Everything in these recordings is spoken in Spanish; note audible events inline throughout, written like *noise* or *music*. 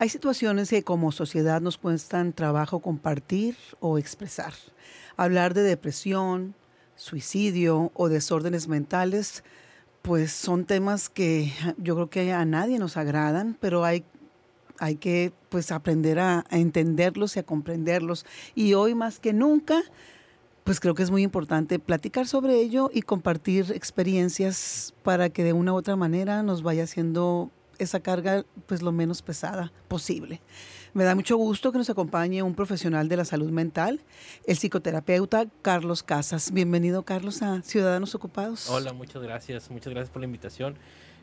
Hay situaciones que como sociedad nos cuestan trabajo compartir o expresar. Hablar de depresión, suicidio o desórdenes mentales, pues son temas que yo creo que a nadie nos agradan, pero hay, hay que pues aprender a, a entenderlos y a comprenderlos. Y hoy más que nunca, pues creo que es muy importante platicar sobre ello y compartir experiencias para que de una u otra manera nos vaya haciendo esa carga pues lo menos pesada posible. Me da mucho gusto que nos acompañe un profesional de la salud mental, el psicoterapeuta Carlos Casas. Bienvenido Carlos a Ciudadanos Ocupados. Hola, muchas gracias, muchas gracias por la invitación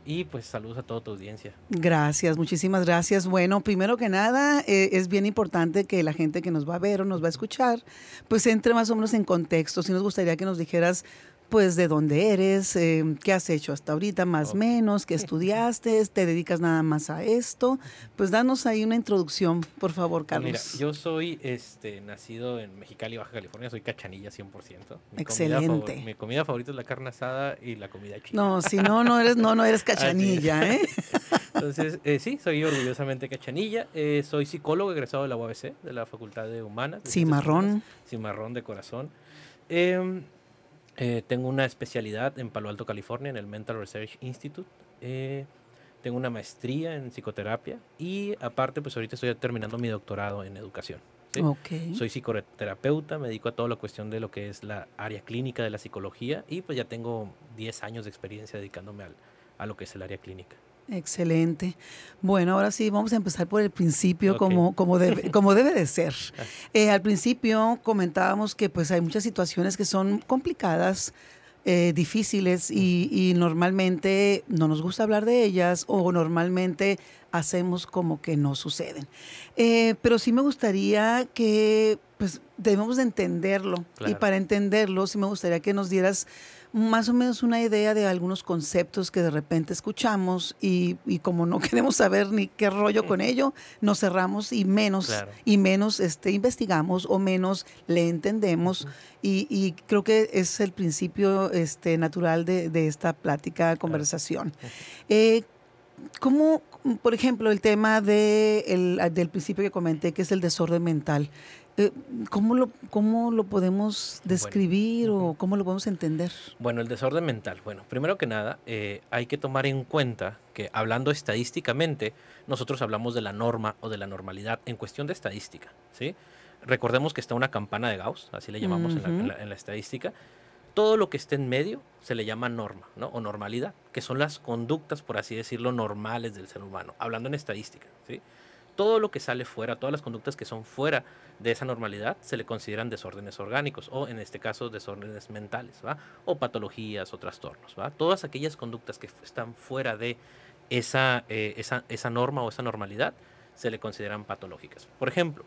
y pues saludos a toda tu audiencia. Gracias, muchísimas gracias. Bueno, primero que nada, eh, es bien importante que la gente que nos va a ver o nos va a escuchar, pues entre más o menos en contexto. Si nos gustaría que nos dijeras pues de dónde eres, eh, qué has hecho hasta ahorita, más o menos, qué *laughs* estudiaste, te dedicas nada más a esto. Pues danos ahí una introducción, por favor, Carlos. Mira, yo soy este, nacido en Mexicali, Baja California, soy cachanilla 100%. Mi Excelente. Comida mi comida favorita es la carne asada y la comida china. No, si no, no eres, no, no eres *laughs* cachanilla, ¿eh? *laughs* Entonces, eh, sí, soy orgullosamente cachanilla. Eh, soy psicólogo egresado de la UABC, de la Facultad de Humanas. Cimarrón. Cimarrón de corazón. Eh, eh, tengo una especialidad en Palo Alto, California, en el Mental Research Institute. Eh, tengo una maestría en psicoterapia y aparte, pues ahorita estoy terminando mi doctorado en educación. ¿sí? Ok. Soy psicoterapeuta, me dedico a toda la cuestión de lo que es la área clínica de la psicología y pues ya tengo 10 años de experiencia dedicándome al, a lo que es el área clínica. Excelente. Bueno, ahora sí, vamos a empezar por el principio, como, como, debe, *laughs* como debe de ser. Eh, al principio comentábamos que pues hay muchas situaciones que son complicadas, eh, difíciles y, y, normalmente no nos gusta hablar de ellas o normalmente hacemos como que no suceden. Eh, pero sí me gustaría que pues debemos de entenderlo claro. y para entenderlo sí me gustaría que nos dieras más o menos una idea de algunos conceptos que de repente escuchamos y, y como no *laughs* queremos saber ni qué rollo con ello, nos cerramos y menos claro. y menos este, investigamos o menos le entendemos uh -huh. y, y, creo que es el principio este, natural de, de esta plática, conversación. Uh -huh. eh, ¿Cómo, por ejemplo, el tema de el, del principio que comenté, que es el desorden mental? Eh, ¿Cómo lo, ¿Cómo lo podemos describir bueno, o cómo lo podemos entender? Bueno, el desorden mental. Bueno, primero que nada, eh, hay que tomar en cuenta que hablando estadísticamente, nosotros hablamos de la norma o de la normalidad en cuestión de estadística. ¿sí? Recordemos que está una campana de Gauss, así le llamamos uh -huh. en, la, en, la, en la estadística. Todo lo que esté en medio se le llama norma ¿no? o normalidad, que son las conductas, por así decirlo, normales del ser humano, hablando en estadística. ¿sí? todo lo que sale fuera, todas las conductas que son fuera de esa normalidad, se le consideran desórdenes orgánicos o en este caso desórdenes mentales, ¿va? O patologías o trastornos, ¿va? Todas aquellas conductas que están fuera de esa, eh, esa, esa norma o esa normalidad se le consideran patológicas. Por ejemplo,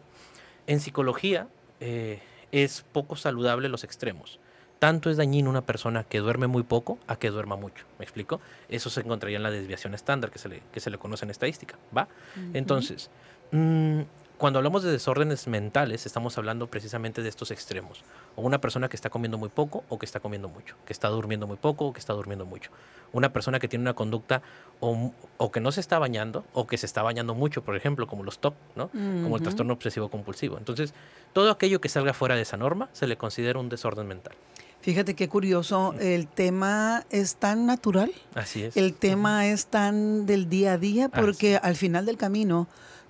en psicología eh, es poco saludable los extremos. Tanto es dañino una persona que duerme muy poco a que duerma mucho. ¿Me explico? Eso se encontraría en la desviación estándar que se le, que se le conoce en estadística. ¿Va? Uh -huh. Entonces, mmm, cuando hablamos de desórdenes mentales, estamos hablando precisamente de estos extremos. O una persona que está comiendo muy poco o que está comiendo mucho. Que está durmiendo muy poco o que está durmiendo mucho. Una persona que tiene una conducta o, o que no se está bañando o que se está bañando mucho, por ejemplo, como los TOC, ¿no? Uh -huh. Como el trastorno obsesivo compulsivo. Entonces, todo aquello que salga fuera de esa norma se le considera un desorden mental. Fíjate qué curioso, el tema es tan natural. Así es. El tema uh -huh. es tan del día a día porque al final del camino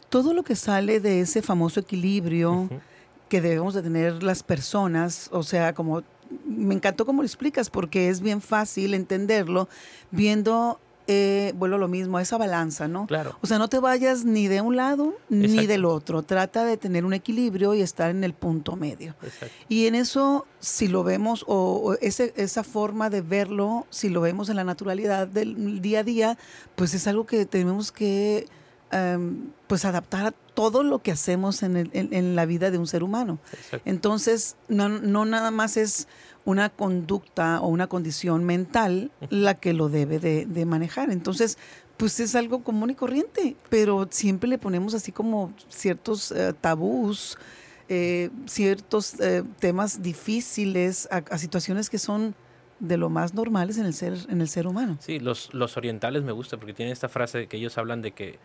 todo lo que sale de ese famoso equilibrio uh -huh. que debemos de tener las personas, o sea, como me encantó cómo lo explicas porque es bien fácil entenderlo viendo eh, vuelvo a lo mismo, a esa balanza, ¿no? Claro. O sea, no te vayas ni de un lado ni del otro. Trata de tener un equilibrio y estar en el punto medio. Exacto. Y en eso, si lo vemos, o, ese, esa forma de verlo, si lo vemos en la naturalidad del día a día, pues es algo que tenemos que em, pues adaptar a todo lo que hacemos en, el, en, la vida de un ser humano. Entonces, no, no nada más es una conducta o una condición mental la que lo debe de, manejar. Entonces, pues es algo común y corriente, pero siempre le ponemos así como ciertos eh, tabús, eh, ciertos eh, temas difíciles a, situaciones que son de lo más normales en el ser, en el ser humano. Sí, los, los orientales me gusta porque tienen esta frase que ellos hablan de que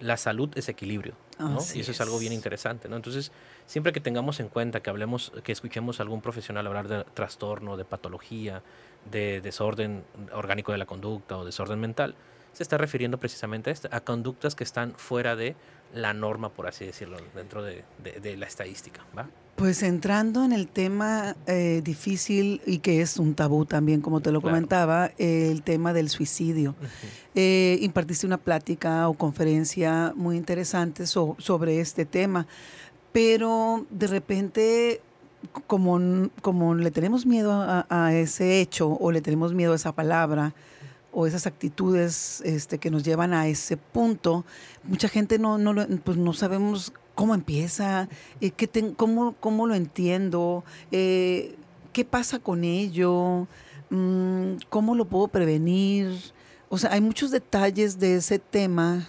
la salud es equilibrio, ¿no? y eso es. algo bien interesante, ¿no? Entonces, siempre que tengamos en cuenta que hablemos, que escuchemos a algún profesional hablar de trastorno, de patología, de desorden orgánico de la conducta o desorden mental, se está refiriendo precisamente a a conductas que están fuera de la norma, por así decirlo, dentro de, la estadística, ¿va? Pues entrando en el tema eh, difícil y que es un tabú también, como te lo comentaba, el tema del suicidio. Eh, impartiste una plática o conferencia muy interesante sobre este tema, pero de repente, como, como le tenemos miedo a, ese hecho o le tenemos miedo a esa palabra, o esas actitudes este, que nos llevan a ese punto, mucha gente no, no, pues no sabemos cómo empieza, eh, qué cómo, cómo, lo entiendo, eh, qué pasa con ello, mm, cómo lo puedo prevenir. O sea, hay muchos detalles de ese tema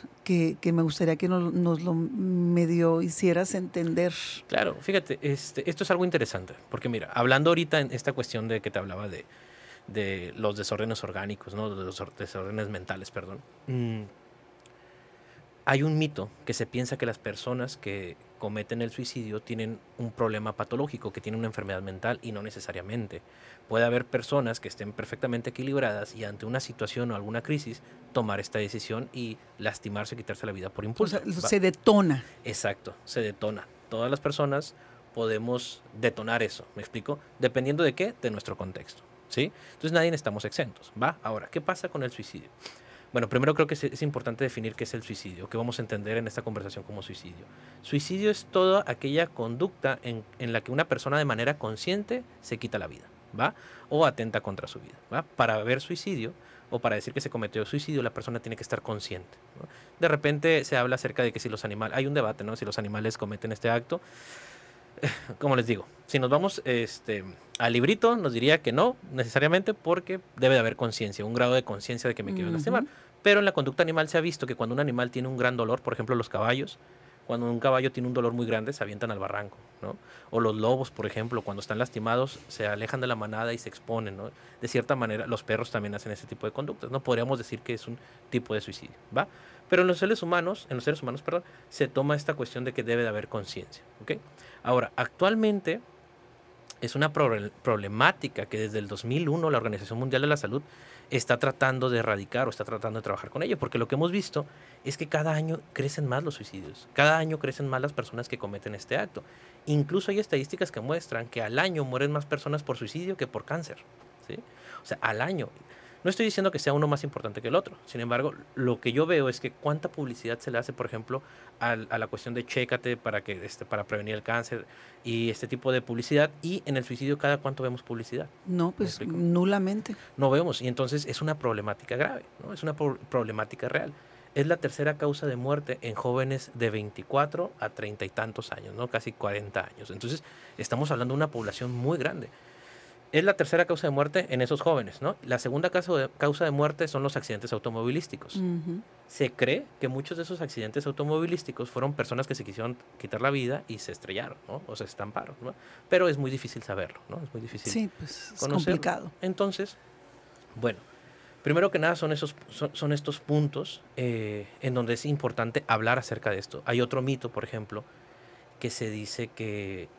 que, me gustaría que nos, lo medio hicieras entender. Claro, fíjate, este, esto es algo interesante, porque mira, hablando ahorita en esta cuestión de que te hablaba de, de los desórdenes orgánicos, ¿no? de los desórdenes mentales, perdón. Mm, hay un mito que se piensa que las personas que cometen el suicidio tienen un problema patológico, que tienen una enfermedad mental y no necesariamente. Puede haber personas que estén perfectamente equilibradas y ante una situación o alguna crisis tomar esta decisión y lastimarse, quitarse la vida por impulso. O sea, se detona. Exacto, se detona. Todas las personas podemos detonar eso, ¿me explico? Dependiendo de qué, de nuestro contexto, ¿sí? Entonces nadie estamos exentos, ¿va? Ahora, ¿qué pasa con el suicidio? Bueno, primero creo que es, importante definir qué es el suicidio, qué vamos a entender en esta conversación como suicidio. Suicidio es toda aquella conducta en, la que una persona de manera consciente se quita la vida, ¿va? O atenta contra su vida, ¿va? Para haber suicidio o para decir que se cometió suicidio, la persona tiene que estar consciente. De repente se habla acerca de que si los animales, hay un debate, ¿no? Si los animales cometen este acto, *laughs* como les digo, si nos vamos este, al librito, nos diría que no, necesariamente, porque debe de haber conciencia, un grado de conciencia de que me quiero lastimar. Pero en la conducta animal se ha visto que cuando un animal tiene un gran dolor, por ejemplo los caballos, cuando un caballo tiene un dolor muy grande, se avientan al barranco, ¿no? O los lobos, por ejemplo, cuando están lastimados, se alejan de la manada y se exponen, ¿no? De cierta manera, los perros también hacen ese tipo de conductas, ¿no? Podríamos decir que es un tipo de suicidio, ¿va? Pero en los seres humanos, en los seres humanos, perdón, se toma esta cuestión de que debe de haber conciencia, ¿ok? Ahora, actualmente es una problemática que desde el 2001 la Organización Mundial de la Salud está tratando de erradicar o está tratando de trabajar con ello, porque lo que hemos visto es que cada año crecen más los suicidios, cada año crecen más las personas que cometen este acto. Incluso hay estadísticas que muestran que al año mueren más personas por suicidio que por cáncer. ¿sí? O sea, al año. No estoy diciendo que sea uno más importante que el otro. Sin embargo, lo que yo veo es que cuánta publicidad se le hace, por ejemplo, a, la cuestión de chécate para, que, este, para prevenir el cáncer y este tipo de publicidad. Y en el suicidio, ¿cada cuánto vemos publicidad? No, pues nulamente. No vemos. Y entonces es una problemática grave, ¿no? Es una problemática real. Es la tercera causa de muerte en jóvenes de 24 a 30 y tantos años, ¿no? Casi 40 años. Entonces, estamos hablando de una población muy grande es la tercera causa de muerte en esos jóvenes, ¿no? La segunda causa de, causa de muerte son los accidentes automovilísticos. Se cree que muchos de esos accidentes automovilísticos fueron personas que se quisieron quitar la vida y se estrellaron, ¿no? O se estamparon, ¿no? Pero es muy difícil saberlo, ¿no? Es muy difícil. Sí, pues es complicado. Entonces, bueno, primero que nada son, esos, son, estos puntos eh, en donde es importante hablar acerca de esto. Hay otro mito, por ejemplo, que se dice que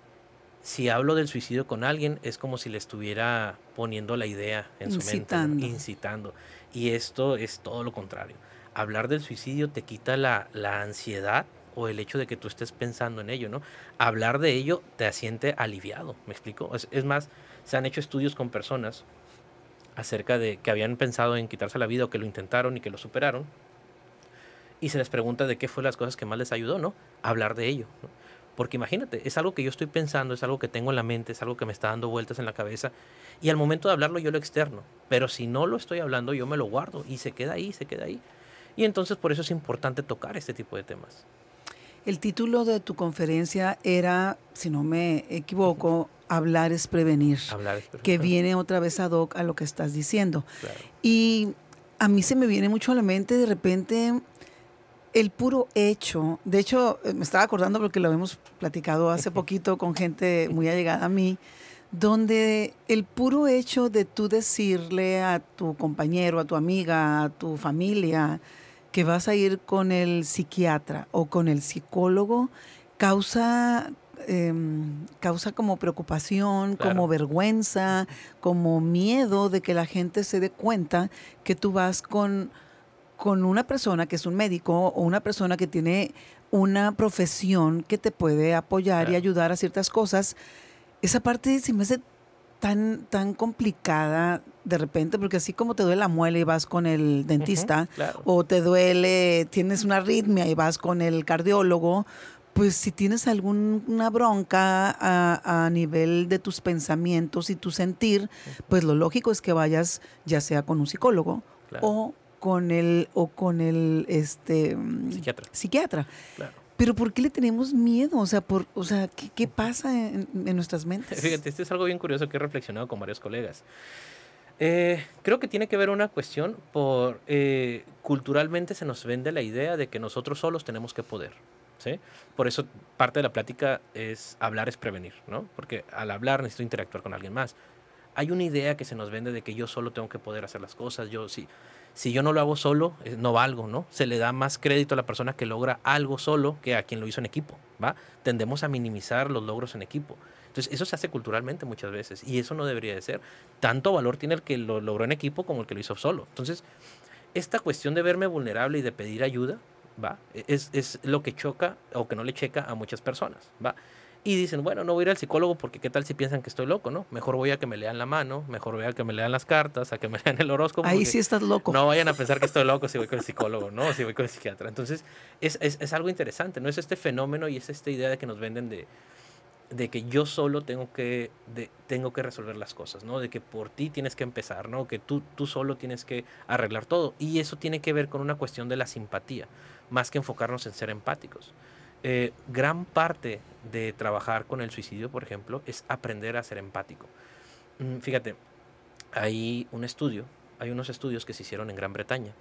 si hablo del suicidio con alguien, es como si le estuviera poniendo la idea en su mente, incitando. Y esto es todo lo contrario. Hablar del suicidio te quita la, ansiedad o el hecho de que tú estés pensando en ello, ¿no? Hablar de ello te siente aliviado, ¿me explico? Es, más, se han hecho estudios con personas acerca de que habían pensado en quitarse la vida o que lo intentaron y que lo superaron. Y se les pregunta de qué fue las cosas que más les ayudó, ¿no? Hablar de ello. Porque imagínate, es algo que yo estoy pensando, es algo que tengo en la mente, es algo que me está dando vueltas en la cabeza. Y al momento de hablarlo yo lo externo. Pero si no lo estoy hablando, yo me lo guardo y se queda ahí, se queda ahí. Y entonces por eso es importante tocar este tipo de temas. El título de tu conferencia era, si no me equivoco, Hablar es prevenir. Hablar es prevenir. Que viene otra vez ad hoc a lo que estás diciendo. Y a mí se me viene mucho a la mente de repente el puro hecho, de hecho eh, me estaba acordando porque lo hemos platicado hace poquito con gente muy allegada a mí, donde el puro hecho de tú decirle a tu compañero, a tu amiga, a tu familia, que vas a ir con el psiquiatra o con el psicólogo causa, em, causa como preocupación, como vergüenza, como miedo de que la gente se dé cuenta que tú vas con, con una persona que es un médico o una persona que tiene una profesión que te puede apoyar y ayudar a ciertas cosas. Esa parte se me hace tan, tan complicada de repente, porque así como te duele la muela y vas con el dentista, o te duele, tienes una arritmia y vas con el cardiólogo, pues si tienes alguna bronca a, nivel de tus pensamientos y tu sentir, pues lo lógico es que vayas ya sea con un psicólogo o con el o con el este psiquiatra. psiquiatra. Pero ¿por qué le tenemos miedo? O sea, por, o sea ¿qué, pasa en, nuestras mentes? *laughs* Fíjate, esto es algo bien curioso que he reflexionado con varios colegas. Eh, creo que tiene que ver una cuestión por eh, culturalmente se nos vende la idea de que nosotros solos tenemos que poder. ¿sí? Por eso parte de la plática es hablar es prevenir, ¿no? Porque al hablar necesito interactuar con alguien más. Hay una idea que se nos vende de que yo solo tengo que poder hacer las cosas, yo sí si yo no lo hago solo, eh, no valgo, ¿no? Se le da más crédito a la persona que logra algo solo que a quien lo hizo en equipo, ¿va? Tendemos a minimizar los logros en equipo. Entonces, eso se hace culturalmente muchas veces y eso no debería de ser. Tanto valor tiene el que lo logró en equipo como el que lo hizo solo. Entonces, esta cuestión de verme vulnerable y de pedir ayuda, ¿va? Es, es lo que choca o que no le checa a muchas personas, ¿va? Y dicen, bueno, no voy a ir al psicólogo porque qué tal si piensan que estoy loco, ¿no? Mejor voy a que me lean la mano, mejor voy a que me lean las cartas, a que me *laughs* lean el horóscopo. Ahí sí estás loco. No vayan a pensar que estoy loco si voy con el psicólogo, ¿no? Si voy con el psiquiatra. Entonces, es, es, es algo interesante, ¿no? Es este fenómeno y es esta idea de que nos venden de, de que yo solo tengo que, de, tengo que resolver las cosas, ¿no? De que por ti tienes que empezar, ¿no? Que tú, tú solo tienes que arreglar todo. Y eso tiene que ver con una cuestión de la simpatía, más que enfocarnos en ser empáticos. Eh, gran parte de trabajar con el suicidio, por ejemplo, es aprender a ser empático. Mm, fíjate, hay un estudio, hay unos estudios que se hicieron en Gran Bretaña.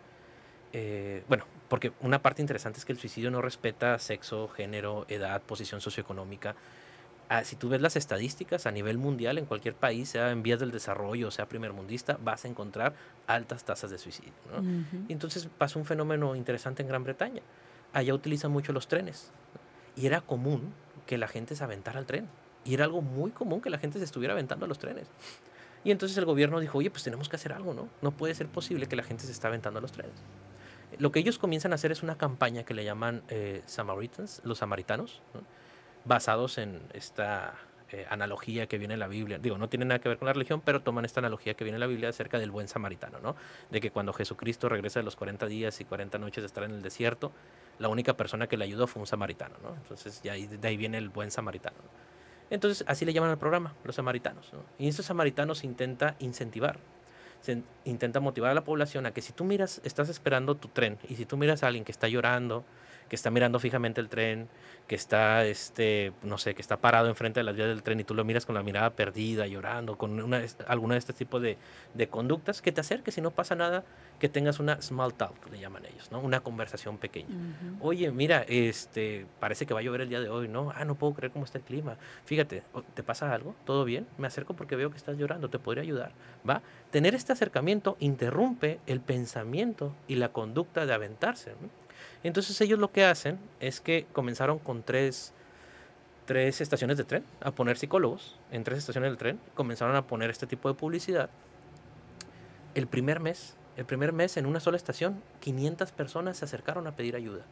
Eh, bueno, porque una parte interesante es que el suicidio no respeta sexo, género, edad, posición socioeconómica. Ah, si tú ves las estadísticas a nivel mundial, en cualquier país, sea en vías del desarrollo, sea primermundista, vas a encontrar altas tasas de suicidio. Entonces pasa un fenómeno interesante en Gran Bretaña allá utilizan mucho los trenes. Y era común que la gente se aventara al tren. Y era algo muy común que la gente se estuviera aventando a los trenes. Y entonces el gobierno dijo, oye, pues tenemos que hacer algo, ¿no? No puede ser posible que la gente se esté aventando a los trenes. Lo que ellos comienzan a hacer es una campaña que le llaman eh, Samaritans, los samaritanos, basados en esta eh, analogía que viene en la Biblia. Digo, no tiene nada que ver con la religión, pero toman esta analogía que viene en la Biblia acerca del buen samaritano, ¿no? De que cuando Jesucristo regresa de los 40 días y 40 noches de estar en el desierto, la única persona que le ayudó fue un samaritano, ¿no? Entonces, ya de ahí viene el buen samaritano. Entonces, así le llaman al programa, los samaritanos. ¿no? Y estos samaritanos intenta incentivar, se intenta motivar a la población a que si tú miras, estás esperando tu tren, y si tú miras a alguien que está llorando, que está mirando fijamente el tren, que está, este, no sé, que está parado enfrente de las vías del tren y tú lo miras con la mirada perdida, llorando, con una, alguna de este tipo de, de conductas, que te acerques y no pasa nada, que tengas una small talk, le llaman ellos, ¿no? Una conversación pequeña. Oye, mira, este, parece que va a llover el día de hoy, ¿no? Ah, no puedo creer cómo está el clima. Fíjate, ¿te pasa algo? ¿Todo bien? Me acerco porque veo que estás llorando, ¿te podría ayudar? ¿Va? Tener este acercamiento interrumpe el pensamiento y la conducta de aventarse. Entonces ellos lo que hacen es que comenzaron con tres, tres estaciones de tren a poner psicólogos en tres estaciones del tren, comenzaron a poner este tipo de publicidad. El primer mes, el primer mes en una sola estación, 500 personas se acercaron a pedir ayuda,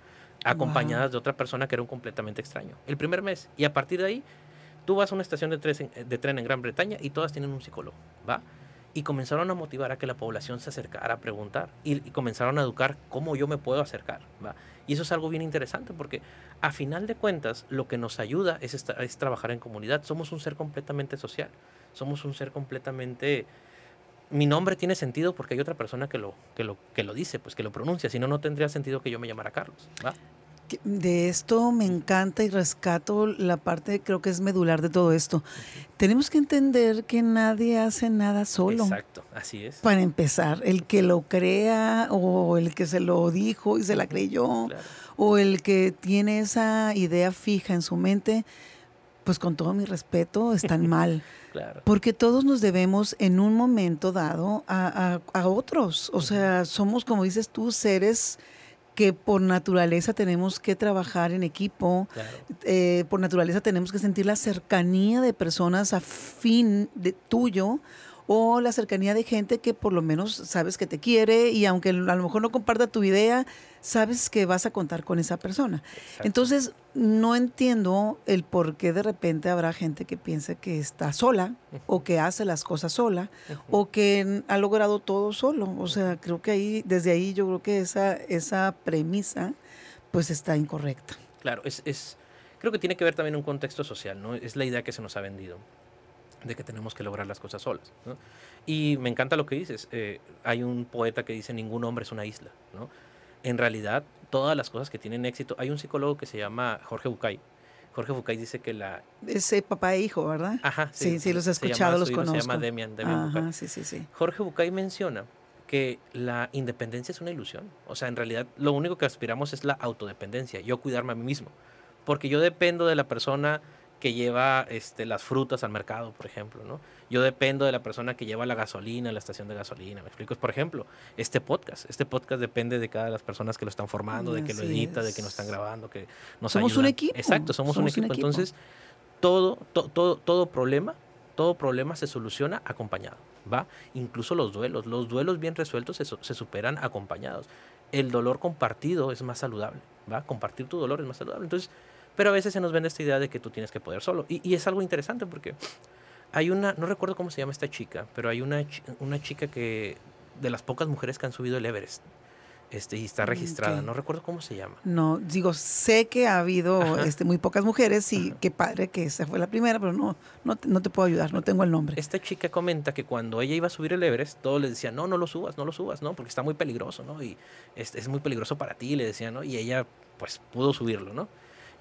acompañadas de otra persona que era un completamente extraño. El primer mes. Y a partir de ahí, tú vas a una estación de, de tren en Gran Bretaña y todas tienen un psicólogo, ¿va? Y comenzaron a motivar a que la población se acercara a preguntar y, comenzaron a educar cómo yo me puedo acercar. ¿va? Y eso es algo bien interesante porque a final de cuentas lo que nos ayuda es, es trabajar en comunidad. Somos un ser completamente social, somos un ser completamente... Mi nombre tiene sentido porque hay otra persona que lo, que lo, que lo dice, pues que lo pronuncia, si no, no tendría sentido que yo me llamara Carlos. De esto me encanta y rescato la parte, creo que es medular de todo esto. Tenemos que entender que nadie hace nada solo. Exacto, así es. Para empezar, el que lo crea o el que se lo dijo y se la creyó o el que tiene esa idea fija en su mente, pues con todo mi respeto, están *laughs* mal. Claro. Porque todos nos debemos en un momento dado a, a, a otros. O sea, somos, como dices tú, seres que por naturaleza tenemos que trabajar en equipo, eh, por naturaleza tenemos que sentir la cercanía de personas afín de tuyo o la cercanía de gente que por lo menos sabes que te quiere y aunque a lo mejor no comparta tu idea, sabes que vas a contar con esa persona. Entonces, no entiendo el por qué de repente habrá gente que piensa que está sola o que hace las cosas sola o que ha logrado todo solo. O sea, creo que ahí, desde ahí yo creo que esa, esa premisa pues está incorrecta. Claro, es, es, creo que tiene que ver también un contexto social, ¿no? Es la idea que se nos ha vendido de que tenemos que lograr las cosas solas. Y me encanta lo que dices. Eh, hay un poeta que dice, ningún hombre es una isla. ¿no? En realidad, todas las cosas que tienen éxito, hay un psicólogo que se llama Jorge Bucay. Jorge Bucay dice que la... Ese papá e hijo, ¿verdad? Ajá. Sí, sí, los he escuchado, los conozco. Se llama Demian, Demian Ajá, Sí, sí, sí. Jorge Bucay menciona que la independencia es una ilusión. O sea, en realidad lo único que aspiramos es la autodependencia, yo cuidarme a mí mismo. Porque yo dependo de la persona que lleva este, las frutas al mercado, por ejemplo, ¿no? Yo dependo de la persona que lleva la gasolina a la estación de gasolina, ¿me explico? Por ejemplo, este podcast, este podcast depende de cada de las personas que lo están formando, de que lo edita, de que nos están grabando, que nos Somos un equipo. Exacto, somos, un, equipo. Entonces, todo, todo, todo problema, todo problema se soluciona acompañado, ¿va? Incluso los duelos, los duelos bien resueltos se, se superan acompañados. El dolor compartido es más saludable, ¿va? Compartir tu dolor es más saludable. Entonces, pero a veces se nos vende esta idea de que tú tienes que poder solo. Y, es algo interesante porque hay una, no recuerdo cómo se llama esta chica, pero hay una, una chica que, de las pocas mujeres que han subido el Everest. Este, y está mm, registrada, no recuerdo cómo se llama. No, digo, sé que ha habido este, muy pocas mujeres y qué padre que esa fue la primera, pero no, no, te puedo ayudar, no tengo el nombre. Esta chica comenta que cuando ella iba a subir el Everest, todos le decían, no, no lo subas, no lo subas, no, porque está muy peligroso, ¿no? Y es, es muy peligroso para ti, le decían, ¿no? Y ella, pues, pudo subirlo, ¿no?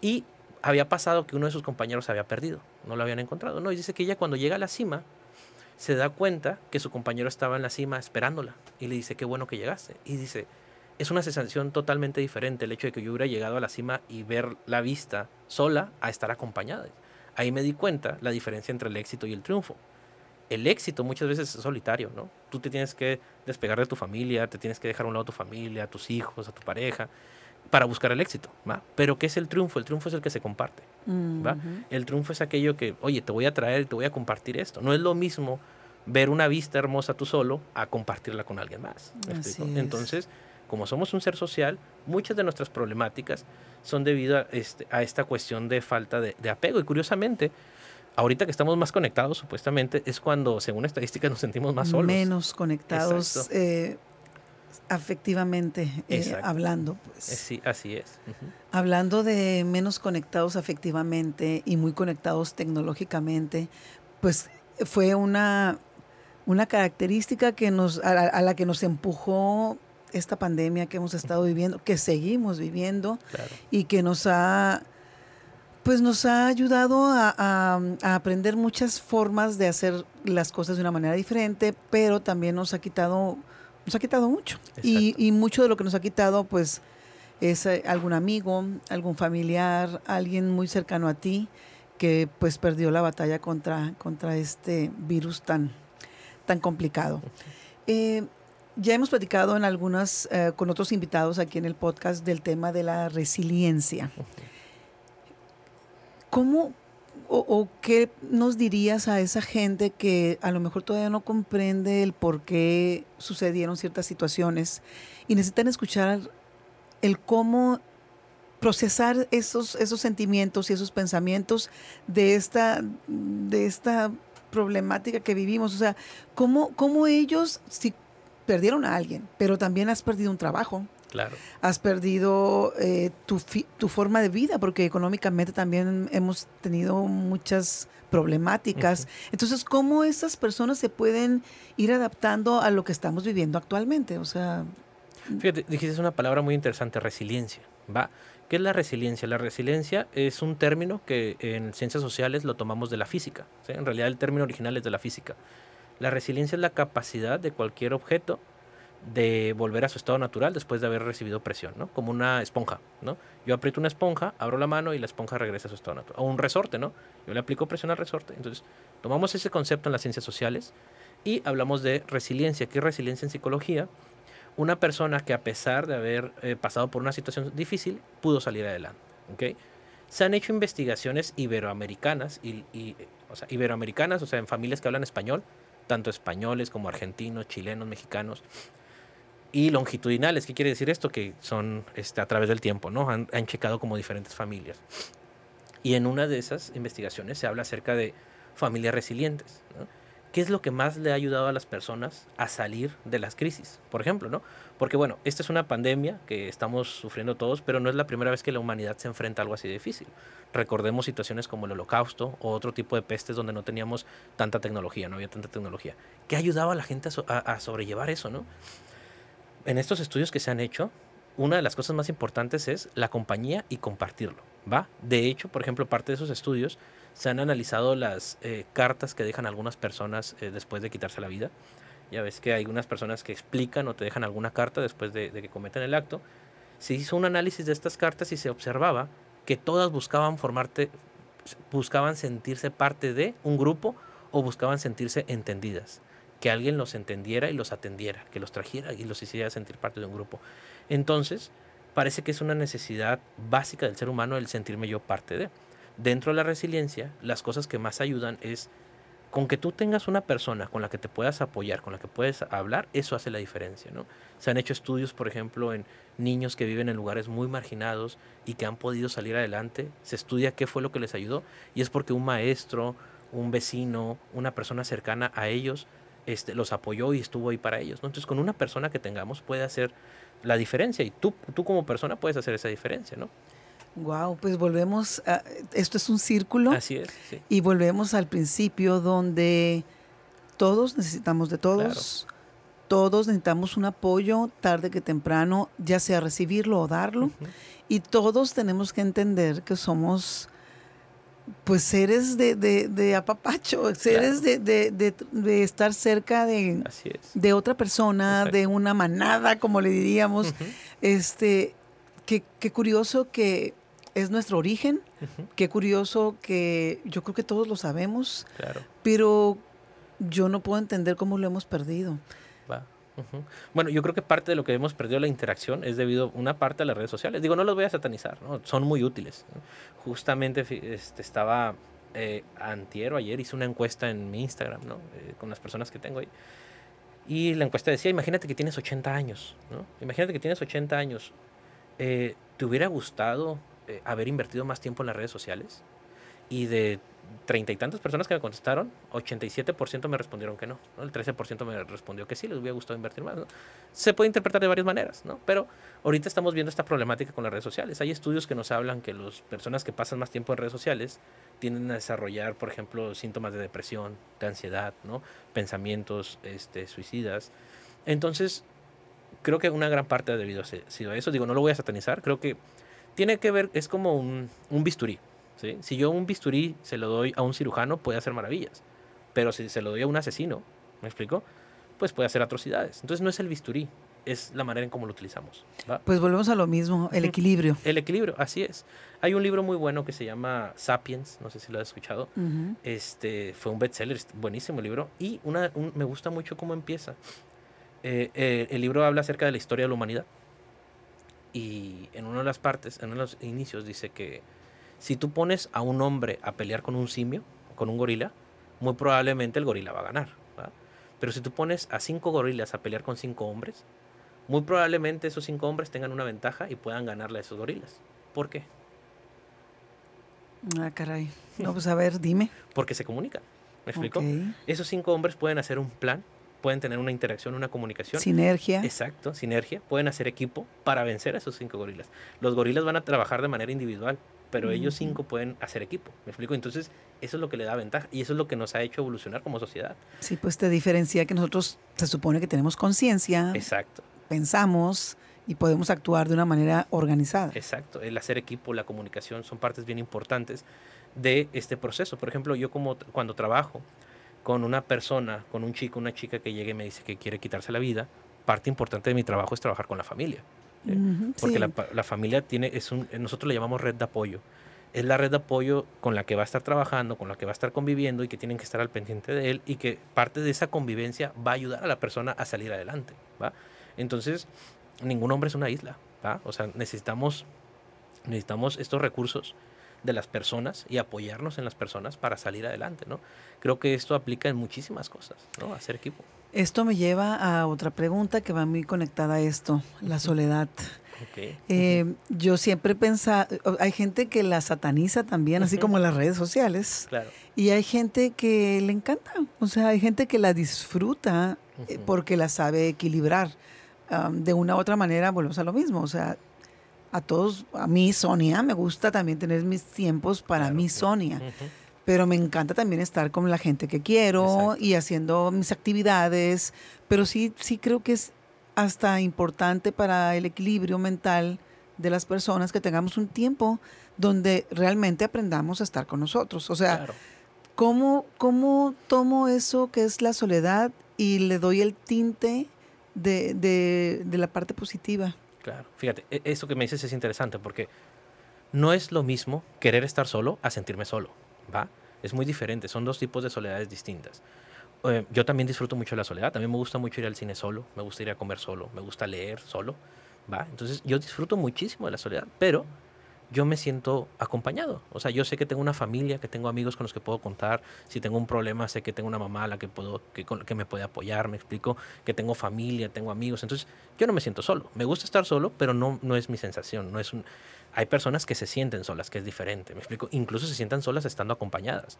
Y había pasado que uno de sus compañeros se había perdido, no lo habían encontrado. No, y dice que ella cuando llega a la cima se da cuenta que su compañero estaba en la cima esperándola y le dice, qué bueno que llegaste. Y dice, es una sensación totalmente diferente el hecho de que yo hubiera llegado a la cima y ver la vista sola a estar acompañada. Ahí me di cuenta la diferencia entre el éxito y el triunfo. El éxito muchas veces es solitario, ¿no? Tú te tienes que despegar de tu familia, te tienes que dejar a un lado a tu familia, a tus hijos, a tu pareja para buscar el éxito, ¿va? Pero ¿qué es el triunfo? El triunfo es el que se comparte, ¿va? El triunfo es aquello que, oye, te voy a traer, te voy a compartir esto. No es lo mismo ver una vista hermosa tú solo a compartirla con alguien más. Entonces, como somos un ser social, muchas de nuestras problemáticas son debido a, este, a esta cuestión de falta de, apego. Y curiosamente, ahorita que estamos más conectados, supuestamente, es cuando, según estadísticas, nos sentimos más solos. Menos conectados afectivamente eh, hablando. Pues. Eh, sí, así es. Hablando de menos conectados afectivamente y muy conectados tecnológicamente, pues fue una, una característica que nos, a, la que nos empujó esta pandemia que hemos estado viviendo, que seguimos viviendo y que nos ha pues nos ha ayudado a, aprender muchas formas de hacer las cosas de una manera diferente, pero también nos ha quitado nos ha quitado mucho. Y, mucho de lo que nos ha quitado, pues, es eh, algún amigo, algún familiar, alguien muy cercano a ti que pues perdió la batalla contra, contra este virus tan, tan complicado. *laughs* Eh, ya hemos platicado en algunas, eh, con otros invitados aquí en el podcast del tema de la resiliencia. ¿Cómo, o, qué nos dirías a esa gente que a lo mejor todavía no comprende el por qué sucedieron ciertas situaciones y necesitan escuchar el cómo procesar esos, esos sentimientos y esos pensamientos de esta, de esta problemática que vivimos. O sea, ¿cómo, cómo ellos, si perdieron a alguien, pero también has perdido un trabajo? Claro. Has perdido eh, tu, tu forma de vida, porque económicamente también hemos tenido muchas problemáticas. Entonces, ¿cómo esas personas se pueden ir adaptando a lo que estamos viviendo actualmente? O sea... Fíjate, dijiste una palabra muy interesante, resiliencia. ¿va? ¿Qué es la resiliencia? La resiliencia es un término que en ciencias sociales lo tomamos de la física. En realidad el término original es de la física. La resiliencia es la capacidad de cualquier objeto de volver a su estado natural después de haber recibido presión, ¿no? Como una esponja, ¿no? Yo aprieto una esponja, abro la mano y la esponja regresa a su estado natural. O un resorte, ¿no? Yo le aplico presión al resorte. Entonces, tomamos ese concepto en las ciencias sociales y hablamos de resiliencia. ¿Qué es resiliencia en psicología? Una persona que a pesar de haber eh, pasado por una situación difícil, pudo salir adelante, ¿ok? Se han hecho investigaciones iberoamericanas, y, y, o sea, iberoamericanas, o sea, en familias que hablan español, tanto españoles como argentinos, chilenos, mexicanos, y longitudinales. ¿Qué quiere decir esto? Que son este, a través del tiempo, ¿no? Han, checado como diferentes familias. Y en una de esas investigaciones se habla acerca de familias resilientes. ¿Qué es lo que más le ha ayudado a las personas a salir de las crisis? Por ejemplo, ¿no? Porque bueno, esta es una pandemia que estamos sufriendo todos, pero no es la primera vez que la humanidad se enfrenta a algo así difícil. Recordemos situaciones como el holocausto o otro tipo de pestes donde no teníamos tanta tecnología, no había tanta tecnología. ¿Qué ayudaba a la gente a, a sobrellevar eso, no? En estos estudios que se han hecho, una de las cosas más importantes es la compañía y compartirlo, ¿va? De hecho, por ejemplo, parte de esos estudios se han analizado las eh, cartas que dejan algunas personas eh, después de quitarse la vida. Ya ves que hay unas personas que explican o te dejan alguna carta después de, que cometen el acto. Se hizo un análisis de estas cartas y se observaba que todas buscaban formarte, buscaban sentirse parte de un grupo o buscaban sentirse entendidas que alguien los entendiera y los atendiera, que los trajera y los hiciera sentir parte de un grupo. Entonces, parece que es una necesidad básica del ser humano el sentirme yo parte de. Dentro de la resiliencia, las cosas que más ayudan es con que tú tengas una persona con la que te puedas apoyar, con la que puedes hablar, eso hace la diferencia, ¿no? Se han hecho estudios, por ejemplo, en niños que viven en lugares muy marginados y que han podido salir adelante. Se estudia qué fue lo que les ayudó y es porque un maestro, un vecino, una persona cercana a ellos este, los apoyó y estuvo ahí para ellos. Entonces, con una persona que tengamos puede hacer la diferencia y tú, tú como persona puedes hacer esa diferencia, ¿no? Wow, pues volvemos a, esto es un círculo. Así es. Y volvemos al principio donde todos necesitamos de todos. Todos necesitamos un apoyo tarde que temprano, ya sea recibirlo o darlo. Y todos tenemos que entender que somos pues seres de, de, apapacho, seres de, de, estar cerca de, de otra persona, de una manada, como le diríamos. Este, qué, curioso que es nuestro origen, qué curioso que yo creo que todos lo sabemos, pero yo no puedo entender cómo lo hemos perdido. Bueno, yo creo que parte de lo que hemos perdido la interacción es debido una parte a las redes sociales. Digo, no los voy a satanizar, ¿no? son muy útiles. Justamente este, estaba eh, antier o ayer hice una encuesta en mi Instagram, ¿no? Eh, con las personas que tengo ahí. Y la encuesta decía, imagínate que tienes 80 años, ¿no? Imagínate que tienes 80 años. Eh, ¿Te hubiera gustado eh, haber invertido más tiempo en las redes sociales? Y de treinta y tantas personas que me contestaron, 87% me respondieron que no, el 13% me respondió que sí, les hubiera gustado invertir más. Se puede interpretar de varias maneras, ¿no? pero ahorita estamos viendo esta problemática con las redes sociales. Hay estudios que nos hablan que las personas que pasan más tiempo en redes sociales tienden a desarrollar, por ejemplo, síntomas de depresión, de ansiedad, ¿no? pensamientos este, suicidas. Entonces, creo que una gran parte ha debido a sido eso. Digo, no lo voy a satanizar, creo que tiene que ver, es como un, un bisturí. Si yo un bisturí se lo doy a un cirujano, puede hacer maravillas. Pero si se lo doy a un asesino, ¿me explico? Pues puede hacer atrocidades. Entonces no es el bisturí, es la manera en cómo lo utilizamos. Pues volvemos a lo mismo, el equilibrio. El equilibrio, así es. Hay un libro muy bueno que se llama Sapiens, no sé si lo has escuchado. Este fue un bestseller, buenísimo libro. Y una, me gusta mucho cómo empieza. Eh, eh, el libro habla acerca de la historia de la humanidad. Y en una de las partes, en uno de los inicios, dice que si tú pones a un hombre a pelear con un simio, con un gorila, muy probablemente el gorila va a ganar. Pero si tú pones a cinco gorilas a pelear con cinco hombres, muy probablemente esos cinco hombres tengan una ventaja y puedan ganarle a esos gorilas. ¿Por qué? Ah, caray. *laughs* No, pues a ver, dime. Porque se comunican. ¿Me explico? Esos cinco hombres pueden hacer un plan, pueden tener una interacción, una comunicación. Sinergia. Exacto, sinergia. Pueden hacer equipo para vencer a esos cinco gorilas. Los gorilas van a trabajar de manera individual, pero ellos cinco pueden hacer equipo. ¿Me explico? Entonces, eso es lo que le da ventaja y eso es lo que nos ha hecho evolucionar como sociedad. Sí, pues te diferencia que nosotros se supone que tenemos conciencia. Exacto. Pensamos y podemos actuar de una manera organizada. Exacto. El hacer equipo, la comunicación son partes bien importantes de este proceso. Por ejemplo, yo como cuando trabajo con una persona, con un chico, una chica que llegue y me dice que quiere quitarse la vida, parte importante de mi trabajo es trabajar con la familia. Porque la, la, familia tiene, es un, nosotros le llamamos red de apoyo. Es la red de apoyo con la que va a estar trabajando, con la que va a estar conviviendo y que tienen que estar al pendiente de él y que parte de esa convivencia va a ayudar a la persona a salir adelante. ¿va? Entonces, ningún hombre es una isla. ¿va? O sea, necesitamos, necesitamos estos recursos de las personas y apoyarnos en las personas para salir adelante, ¿no? Creo que esto aplica en muchísimas cosas, ¿no? Hacer equipo. Esto me lleva a otra pregunta que va muy conectada a esto, la soledad. Eh, yo siempre he pensado, hay gente que la sataniza también, así como las redes sociales. Claro. Y hay gente que le encanta, o sea, hay gente que la disfruta eh, porque la sabe equilibrar. de una u otra manera, volvemos a lo mismo, o sea, a todos, a mí, Sonia, me gusta también tener mis tiempos para mí, Sonia. Pero me encanta también estar con la gente que quiero y haciendo mis actividades. Pero sí, sí creo que es hasta importante para el equilibrio mental de las personas que tengamos un tiempo donde realmente aprendamos a estar con nosotros. O sea, ¿cómo, ¿cómo tomo eso que es la soledad y le doy el tinte de, de, de la parte positiva? Claro, fíjate, e, esto que me dices es interesante porque no es lo mismo querer estar solo a sentirme solo, ¿va? Es muy diferente, son dos tipos de soledades distintas. Eh, yo también disfruto mucho la soledad, también me gusta mucho ir al cine solo, me gusta ir a comer solo, me gusta leer solo, ¿va? Entonces yo disfruto muchísimo de la soledad, pero yo me siento acompañado. O sea, yo sé que tengo una familia, que tengo amigos con los que puedo contar. Si tengo un problema, sé que tengo una mamá a la que, puedo, que, me puede apoyar, me explico, que tengo familia, tengo amigos. Entonces, yo no me siento solo. Me gusta estar solo, pero no, no es mi sensación. No es un... Hay personas que se sienten solas, que es diferente, me explico. Incluso se sientan solas estando acompañadas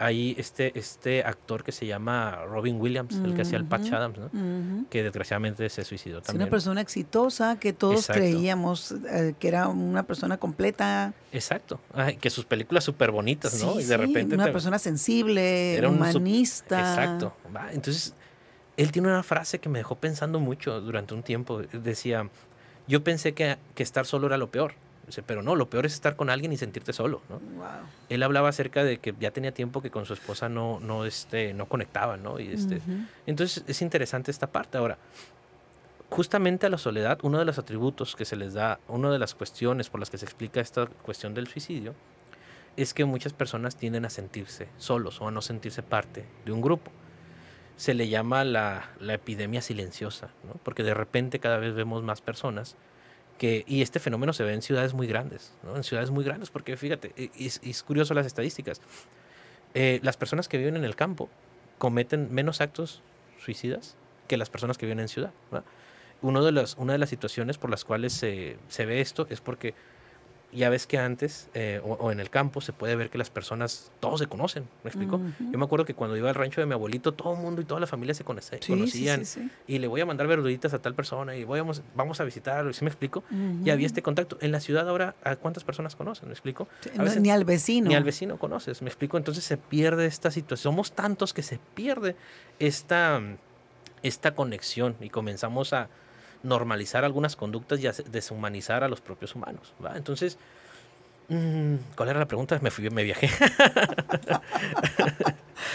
hay este, este actor que se llama Robin Williams, el que hacía el Patch Adams, ¿no? que desgraciadamente se suicidó también. Es una persona exitosa que todos creíamos eh, que era una persona completa. Exacto, que sus películas súper bonitas, ¿no? y de repente... Una persona sensible, era humanista. Exacto. Entonces, él tiene una frase que me dejó pensando mucho durante un tiempo. Decía, yo pensé que, que estar solo era lo peor pero no, lo peor es estar con alguien y sentirte solo, ¿no? Él hablaba acerca de que ya tenía tiempo que con su esposa no, no, este, no conectaban, ¿no? Y este, Entonces es interesante esta parte. Ahora, justamente a la soledad, uno de los atributos que se les da, una de las cuestiones por las que se explica esta cuestión del suicidio, es que muchas personas tienden a sentirse solos o a no sentirse parte de un grupo. Se le llama la, la epidemia silenciosa, ¿no? porque de repente cada vez vemos más personas y este fenómeno se ve en ciudades muy grandes, ¿no? en ciudades muy grandes, porque fíjate, es, es curioso las estadísticas. Eh, las personas que viven en el campo cometen menos actos suicidas que las personas que viven en ciudad. De las, una de las situaciones por las cuales se, se ve esto es porque ya ves que antes eh, o, en el campo se puede ver que las personas, todos se conocen, ¿me explico? Yo me acuerdo que cuando iba al rancho de mi abuelito, todo el mundo y toda la familia se conocían y le voy a mandar verduritas a tal persona y voy a, vamos a visitarlo, ¿sí me explico? Y había este contacto. En la ciudad ahora, ¿a cuántas personas conocen? ¿Me explico? ni al vecino. Ni al vecino conoces, ¿me explico? Entonces se pierde esta situación. Somos tantos que se pierde esta, esta conexión y comenzamos a normalizar algunas conductas y deshumanizar a los propios humanos. ¿va? Entonces, mm, ¿cuál era la pregunta? Me fui, me viajé. *laughs*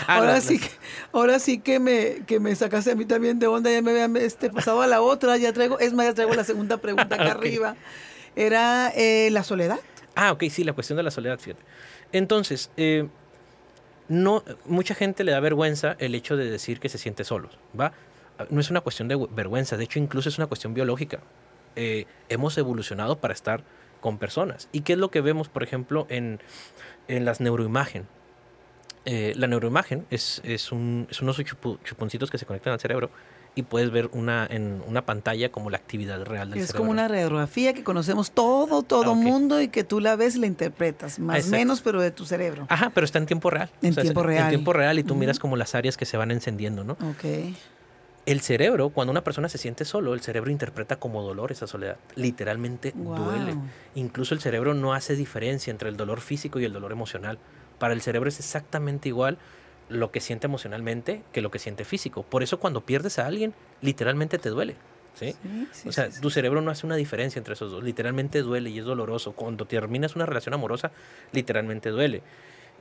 Ah, ahora, sí que, ahora sí que me, que me sacaste a mí también de onda, ya me había este, pasado a la otra, ya traigo, es más, ya traigo la segunda pregunta *laughs* acá arriba. Era eh, la soledad. Ah, ok, sí, la cuestión de la soledad, fíjate. Entonces, eh, no, mucha gente le da vergüenza el hecho de decir que se siente solos, ¿va? No es una cuestión de vergüenza, de hecho incluso es una cuestión biológica. Eh, hemos evolucionado para estar con personas. ¿Y qué es lo que vemos, por ejemplo, en, en las neuroimagen? Eh, la neuroimagen es, es, un, es unos chuponcitos que se conectan al cerebro y puedes ver una en una pantalla como la actividad real del es cerebro. Es como una radiografía que conocemos todo, todo ah, mundo y que tú la ves y la interpretas, más o menos, pero de tu cerebro. Ajá, pero está en tiempo real. En tiempo real. En tiempo real y tú miras como las áreas que se van encendiendo, ¿no? Ok. El cerebro, cuando una persona se siente solo, el cerebro interpreta como dolor esa soledad. Literalmente duele. Incluso el cerebro no hace diferencia entre el dolor físico y el dolor emocional. Para el cerebro es exactamente igual lo que siente emocionalmente que lo que siente físico. Por eso cuando pierdes a alguien, literalmente te duele. ¿sí? o sea, tu cerebro no hace una diferencia entre esos dos. Literalmente duele y es doloroso. Cuando terminas una relación amorosa, literalmente duele.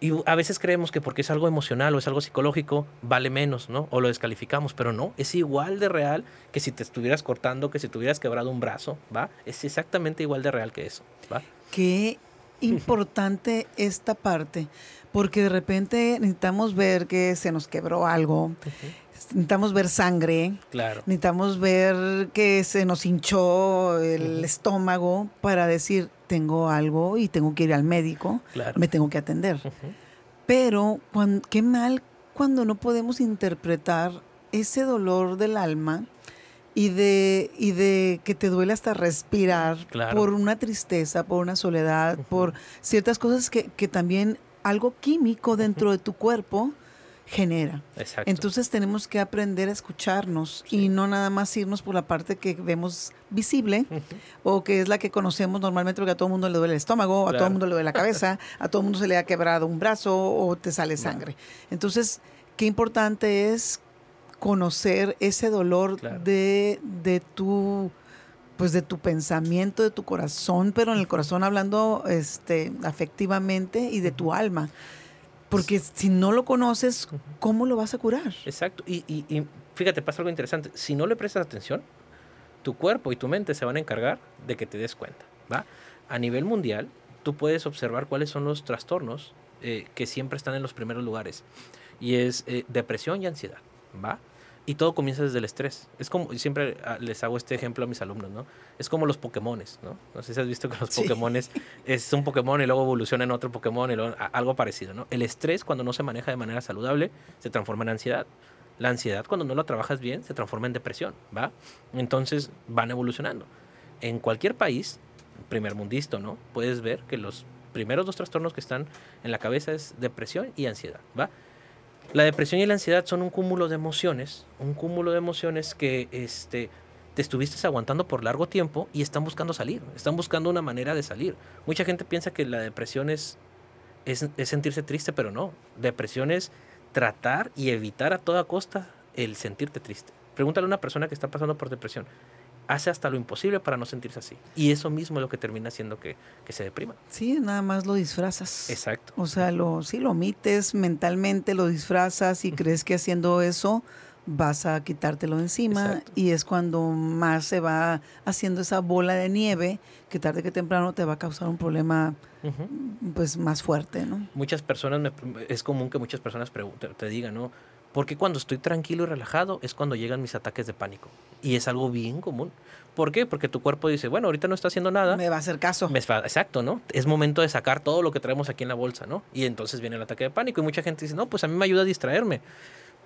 Y a veces creemos que porque es algo emocional o es algo psicológico, vale menos, ¿no? O lo descalificamos, pero no, es igual de real que si te estuvieras cortando, que si te hubieras quebrado un brazo, ¿va? Es exactamente igual de real que eso, ¿va? Qué importante *laughs* esta parte, porque de repente necesitamos ver que se nos quebró algo. Necesitamos ver sangre, claro. necesitamos ver que se nos hinchó el estómago para decir, tengo algo y tengo que ir al médico, me tengo que atender. Pero qué mal cuando no podemos interpretar ese dolor del alma y de, y de que te duele hasta respirar por una tristeza, por una soledad, por ciertas cosas que, que también algo químico dentro de tu cuerpo genera. Exacto. Entonces tenemos que aprender a escucharnos y no nada más irnos por la parte que vemos visible o que es la que conocemos normalmente porque a todo el mundo le duele el estómago, a todo el mundo le duele la cabeza, *laughs* a todo el mundo se le ha quebrado un brazo o te sale sangre. Entonces, qué importante es conocer ese dolor de, de tu pues de tu pensamiento, de tu corazón, pero en el corazón hablando este, afectivamente y de tu alma. Porque si no lo conoces, ¿cómo lo vas a curar? Exacto. Y, y, fíjate, pasa algo interesante. Si no le prestas atención, tu cuerpo y tu mente se van a encargar de que te des cuenta. ¿va? A nivel mundial, tú puedes observar cuáles son los trastornos eh, que siempre están en los primeros lugares. Y es eh, depresión y ansiedad. ¿va? Y todo comienza desde el estrés. Es como, siempre ah, les hago este ejemplo a mis alumnos, ¿no? Es como los Pokémones, ¿no? No sé si has visto que los Pokémones es un Pokémon y luego evoluciona en otro Pokémon y luego, algo parecido, ¿no? El estrés, cuando no se maneja de manera saludable, se transforma en ansiedad. La ansiedad, cuando no la trabajas bien, se transforma en depresión, ¿va? Entonces van evolucionando. En cualquier país, primer mundista, ¿no? Puedes ver que los primeros dos trastornos que están en la cabeza es depresión y ansiedad, ¿va? La depresión y la ansiedad son un cúmulo de emociones, un cúmulo de emociones que este, te estuviste aguantando por largo tiempo y están buscando salir, están buscando una manera de salir. Mucha gente piensa que la depresión es, es, sentirse triste, pero no. Depresión es tratar y evitar a toda costa el sentirte triste. Pregúntale a una persona que está pasando por depresión hace hasta lo imposible para no sentirse así. Y eso mismo es lo que termina haciendo que, se deprima. Sí, nada más lo disfrazas. Exacto. O sea, lo, sí, lo omites mentalmente, lo disfrazas y crees que haciendo eso vas a quitártelo encima y es cuando más se va haciendo esa bola de nieve que tarde que temprano te va a causar un problema pues más fuerte, ¿no? Muchas personas, es común que muchas personas te digan, ¿no? Porque cuando estoy tranquilo y relajado es cuando llegan mis ataques de pánico. Y es algo bien común. ¿Por qué? Porque tu cuerpo dice, bueno, ahorita no está haciendo nada. Me va a hacer caso. exacto, ¿no? Es momento de sacar todo lo que traemos aquí en la bolsa, ¿no? Y entonces viene el ataque de pánico y mucha gente dice, no, pues a mí me ayuda a distraerme.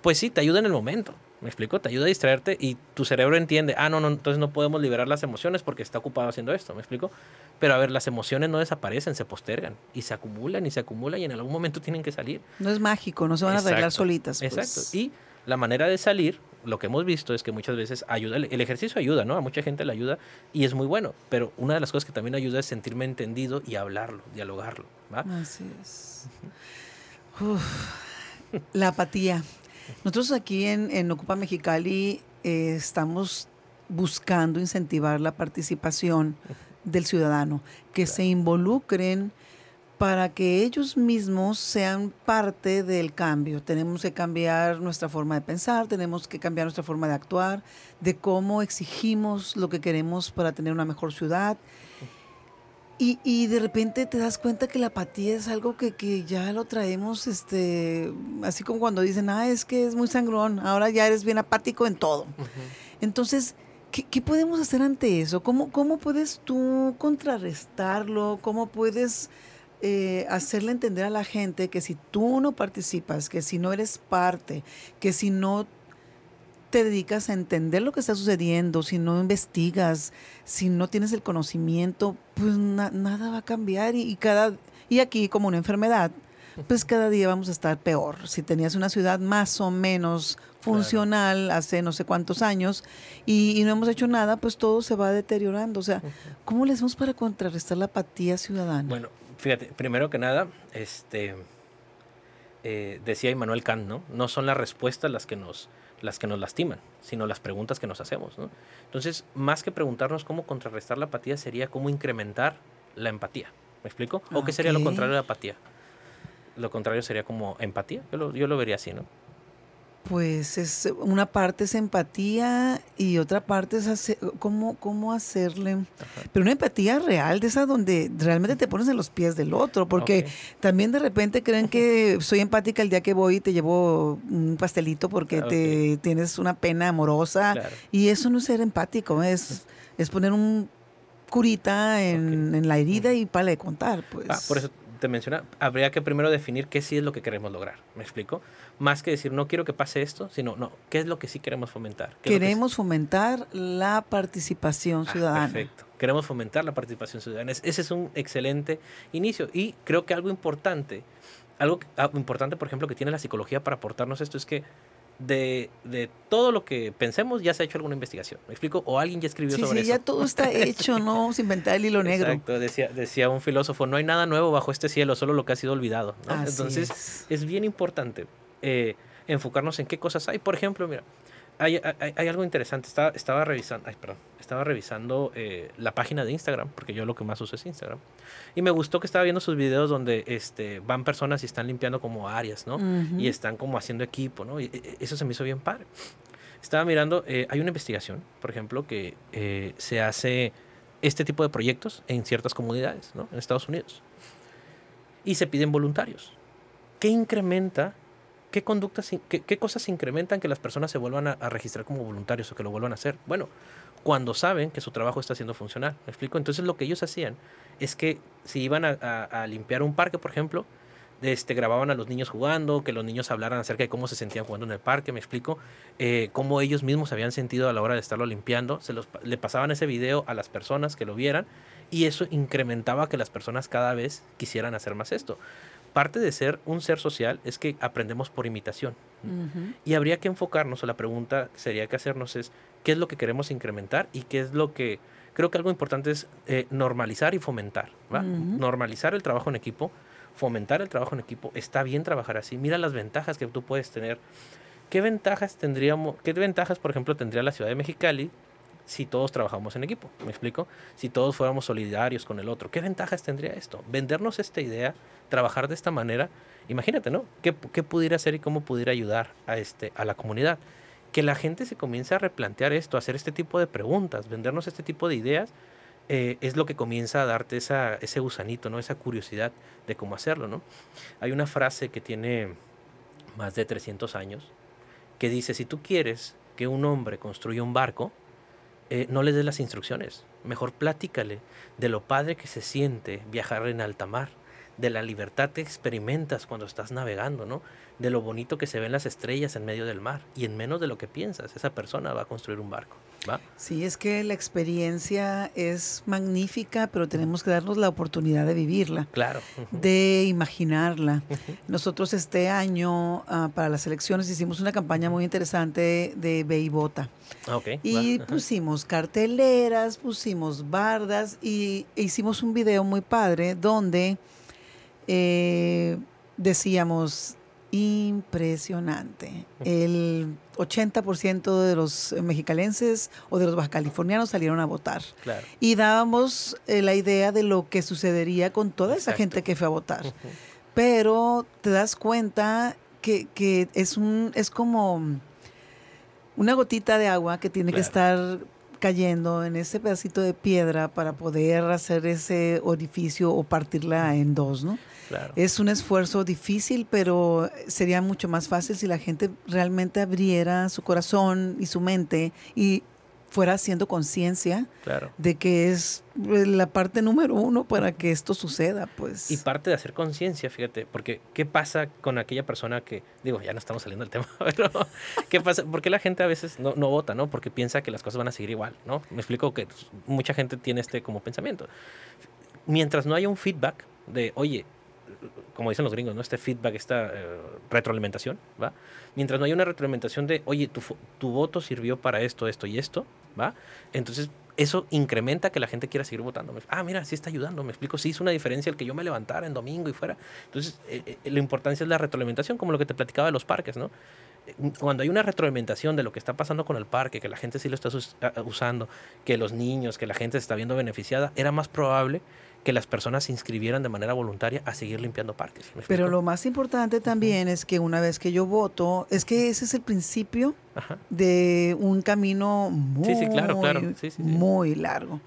Pues sí, te ayuda en el momento. ¿Me explico? Te ayuda a distraerte y tu cerebro entiende, ah, no, no, entonces no podemos liberar las emociones porque está ocupado haciendo esto. ¿Me explico? Pero a ver, las emociones no desaparecen, se postergan y se acumulan y se acumulan y en algún momento *laughs* tienen que salir. No es mágico, no se van a arreglar solitas. Pues. Exacto. Y la manera de salir, lo que hemos visto es que muchas veces ayuda, el ejercicio ayuda, ¿no? A mucha gente le ayuda y es muy bueno, pero una de las cosas que también ayuda es sentirme entendido y hablarlo, dialogarlo, ¿va? Así es. la apatía. Nosotros aquí en, en Ocupa Mexicali eh, estamos buscando incentivar la participación del ciudadano, que se involucren para que ellos mismos sean parte del cambio. Tenemos que cambiar nuestra forma de pensar, tenemos que cambiar nuestra forma de actuar, de cómo exigimos lo que queremos para tener una mejor ciudad. Y, de repente te das cuenta que la apatía es algo que, ya lo traemos, este, así como cuando dicen, ah, es que es muy sangrón, ahora ya eres bien apático en todo. Entonces, ¿Qué, podemos hacer ante eso? ¿Cómo, ¿Cómo puedes tú contrarrestarlo? ¿Cómo puedes eh, hacerle entender a la gente que si tú no participas, que si no eres parte, que si no te dedicas a entender lo que está sucediendo, si no investigas, si no tienes el conocimiento, pues nada va a cambiar y, cada y aquí como una enfermedad, pues cada día vamos a estar peor. Si tenías una ciudad más o menos funcional hace no sé cuántos años y, no hemos hecho nada, pues todo se va deteriorando. O sea, ¿cómo le hacemos para contrarrestar la apatía ciudadana? Bueno, fíjate, primero que nada, este eh, decía Immanuel Kant, ¿no? No son las respuestas las que nos las que nos lastiman, sino las preguntas que nos hacemos, ¿no? Entonces, más que preguntarnos cómo contrarrestar la apatía, sería cómo incrementar la empatía. ¿Me explico? ¿O qué sería lo contrario de la apatía? Lo contrario sería como empatía. Yo lo, yo lo vería así, ¿no? Pues es una parte es empatía y otra parte es hacer, cómo, cómo hacerle, pero una empatía real, de esa donde realmente te pones en los pies del otro, porque también de repente creen que *laughs* soy empática el día que voy y te llevo un pastelito porque te tienes una pena amorosa. Y eso no es ser empático, es, es poner un curita en, la herida y para de contar. Pues. Ah, por eso te menciona, habría que primero definir qué sí es lo que queremos lograr. ¿Me explico? Más que decir, no quiero que pase esto, sino, no, ¿qué es lo que sí queremos fomentar? Queremos fomentar la participación ah, ciudadana. perfecto. Queremos fomentar la participación ciudadana. Ese es un excelente inicio. Y creo que algo importante, algo ah, importante, por ejemplo, que tiene la psicología para aportarnos esto es que de, de, todo lo que pensemos ya se ha hecho alguna investigación. ¿Me explico? O alguien ya escribió sobre sí, eso. Sí, ya todo está *laughs* hecho, no vamos a inventar el hilo negro. Exacto, decía, decía un filósofo, no hay nada nuevo bajo este cielo, solo lo que ha sido olvidado. Entonces, es. bien importante eh, enfocarnos en qué cosas hay. Por ejemplo, mira, hay, hay, algo interesante. Estaba, estaba revisando, ay, perdón, estaba revisando eh, la página de Instagram, porque yo lo que más uso es Instagram. Y me gustó que estaba viendo sus videos donde este, van personas y están limpiando como áreas, ¿no? Y están como haciendo equipo, ¿no? Y e, e, eso se me hizo bien padre. Estaba mirando, eh, hay una investigación, por ejemplo, que eh, se hace este tipo de proyectos en ciertas comunidades, ¿no? En Estados Unidos. Y se piden voluntarios. ¿Qué incrementa ¿Qué conductas, qué, cosas incrementan que las personas se vuelvan a, registrar como voluntarios o que lo vuelvan a hacer? Bueno, cuando saben que su trabajo está siendo funcional. ¿Me explico? Entonces lo que ellos hacían es que si iban a, limpiar un parque, por ejemplo, este, grababan a los niños jugando, que los niños hablaran acerca de cómo se sentían jugando en el parque, me explico, eh, cómo ellos mismos se habían sentido a la hora de estarlo limpiando, se los, le pasaban ese video a las personas que lo vieran y eso incrementaba que las personas cada vez quisieran hacer más esto parte de ser un ser social es que aprendemos por imitación. Y habría que enfocarnos, o la pregunta sería que hacernos es, ¿qué es lo que queremos incrementar y qué es lo que... Creo que algo importante es eh, normalizar y fomentar. Normalizar el trabajo en equipo, fomentar el trabajo en equipo. Está bien trabajar así. Mira las ventajas que tú puedes tener. ¿Qué ventajas tendríamos, qué ventajas, por ejemplo, tendría la ciudad de Mexicali si todos trabajamos en equipo. ¿Me explico? Si todos fuéramos solidarios con el otro. ¿Qué ventajas tendría esto? Vendernos esta idea, trabajar de esta manera. Imagínate, ¿no? ¿Qué, pudiera hacer y cómo pudiera ayudar a, este, a la comunidad? Que la gente se comience a replantear esto, a hacer este tipo de preguntas, vendernos este tipo de ideas, eh, es lo que comienza a darte esa, ese gusanito, ¿no? Esa curiosidad de cómo hacerlo, ¿no? Hay una frase que tiene más de 300 años que dice, si tú quieres que un hombre construya un barco, eh, no le des las instrucciones. Mejor platícale de lo padre que se siente viajar en alta mar, de la libertad que experimentas cuando estás navegando, ¿no? De lo bonito que se ven las estrellas en medio del mar. Y en menos de lo que piensas, esa persona va a construir un barco. Sí, es que la experiencia es magnífica, pero tenemos que darnos la oportunidad de vivirla. Claro. De imaginarla. Nosotros este año, ah, para las elecciones, hicimos una campaña muy interesante de Ve y Vota. Ah, y pusimos carteleras, pusimos bardas y hicimos un video muy padre donde eh, decíamos, impresionante. El 80% de los mexicalenses o de los bajacalifornianos salieron a votar. Y dábamos eh, la idea de lo que sucedería con toda esa gente que fue a votar. Pero te das cuenta que, que, es, un, es como una gotita de agua que tiene que estar cayendo en ese pedacito de piedra para poder hacer ese orificio o partirla en dos, ¿no? Es un esfuerzo difícil, pero sería mucho más fácil si la gente realmente abriera su corazón y su mente y fuera haciendo conciencia de que es eh, la parte número uno para que esto suceda, pues. Y parte de hacer conciencia, fíjate, porque ¿qué pasa con aquella persona que, digo, ya no estamos saliendo del tema, *laughs* pero ¿qué pasa? Porque la gente a veces no, no vota, ¿no? Porque piensa que las cosas van a seguir igual, ¿no? Me explico que mucha gente tiene este como pensamiento. Mientras no haya un feedback de, oye, como dicen los gringos, ¿no? Este feedback, esta eh, retroalimentación, ¿va? Mientras no haya una retroalimentación de, oye, tu, tu voto sirvió para esto, esto y esto, ¿va? Entonces, eso incrementa que la gente quiera seguir votando. Ah, mira, sí está ayudando, me explico, sí hizo una diferencia el que yo me levantara en domingo y fuera. Entonces, eh, eh, la importancia es la retroalimentación, como lo que te platicaba de los parques, ¿no? Cuando hay una retroalimentación de lo que está pasando con el parque, que la gente sí lo está usando, que los niños, que la gente se está viendo beneficiada, era más probable que las personas se inscribieran de manera voluntaria a seguir limpiando parques. Pero lo más importante también es que una vez que yo voto, es que ese es el principio de un camino muy, muy largo.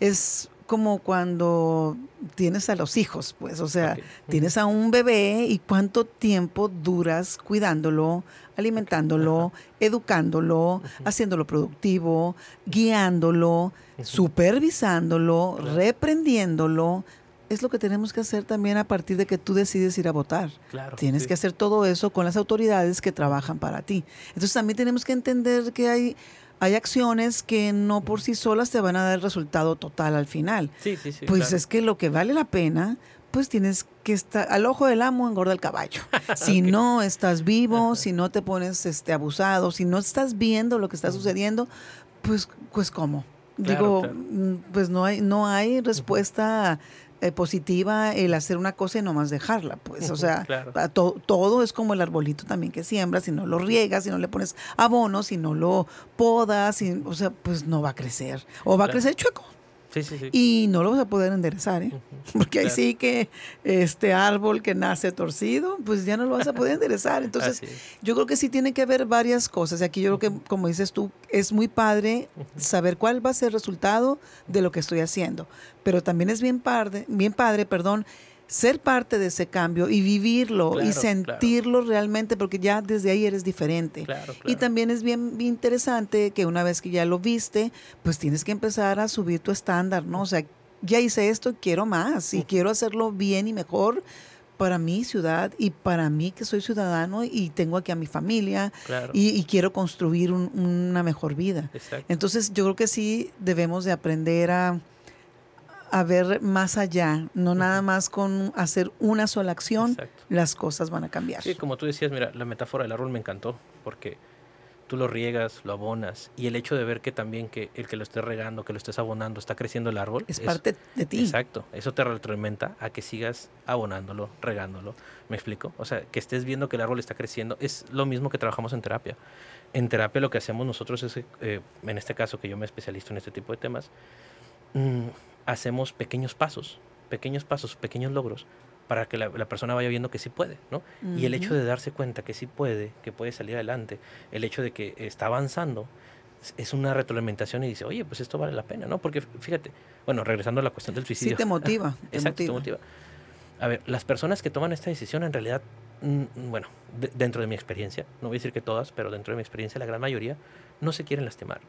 Es como cuando tienes a los hijos, pues, o sea, tienes a un bebé y cuánto tiempo duras cuidándolo, alimentándolo, educándolo, haciéndolo productivo, guiándolo, supervisándolo, reprendiéndolo. Es lo que tenemos que hacer también a partir de que tú decides ir a votar. Tienes que hacer todo eso con las autoridades que trabajan para ti. Entonces también tenemos que entender que hay hay acciones que no por sí solas te van a dar el resultado total al final. Sí, sí, sí. Pues es que lo que vale la pena, pues tienes que estar al ojo del amo engorda el caballo. *laughs* Si no estás vivo, si no te pones este abusado, si no estás viendo lo que está sucediendo, pues pues cómo. Digo, mm, pues no hay no hay respuesta eh, positiva el hacer una cosa y no más dejarla, pues, o sea, todo es como el arbolito también que siembras, si no lo riegas, si no le pones abono, si no lo podas, o sea, pues no va a crecer, o va a crecer chueco. Y no lo vas a poder enderezar, ¿eh? *laughs* Porque ahí sí que este árbol que nace torcido, pues ya no lo vas a poder enderezar. Entonces, yo creo que sí tiene que haber varias cosas. Y aquí yo creo que, como dices tú, es muy padre saber cuál va a ser el resultado de lo que estoy haciendo. Pero también es bien padre, bien padre, perdón, ser parte de ese cambio y vivirlo y sentirlo realmente, porque ya desde ahí eres diferente. y también es bien, interesante que una vez que ya lo viste, pues tienes que empezar a subir tu estándar, ¿no? O sea, ya hice esto, quiero más y quiero hacerlo bien y mejor para mi ciudad y para mí que soy ciudadano y tengo aquí a mi familia y, quiero construir una mejor vida. Entonces yo creo que sí debemos de aprender a a ver más allá, no nada más con hacer una sola acción, las cosas van a cambiar. Sí, como tú decías, mira, la metáfora del árbol me encantó, porque tú lo riegas, lo abonas, y el hecho de ver que también que el que lo estés regando, que lo estés abonando, está creciendo el árbol. Es, parte de ti. Exacto, eso te retroalimenta a que sigas abonándolo, regándolo. ¿Me explico? O sea, que estés viendo que el árbol está creciendo, es lo mismo que trabajamos en terapia. En terapia lo que hacemos nosotros es, eh, en este caso que yo me especializo en este tipo de temas, mmm, hacemos pequeños pasos, pequeños pasos, pequeños logros para que la, persona vaya viendo que sí puede, ¿no? Y el hecho de darse cuenta que sí puede, que puede salir adelante, el hecho de que está avanzando, es una retroalimentación y dice, oye, pues esto vale la pena, ¿no? Porque fíjate, bueno, regresando a la cuestión del suicidio. Sí, te motiva. *laughs* te Exacto, motiva. te motiva. A ver, las personas que toman esta decisión en realidad, mm, bueno, dentro de mi experiencia, no voy a decir que todas, pero dentro de mi experiencia, la gran mayoría, no se quieren lastimar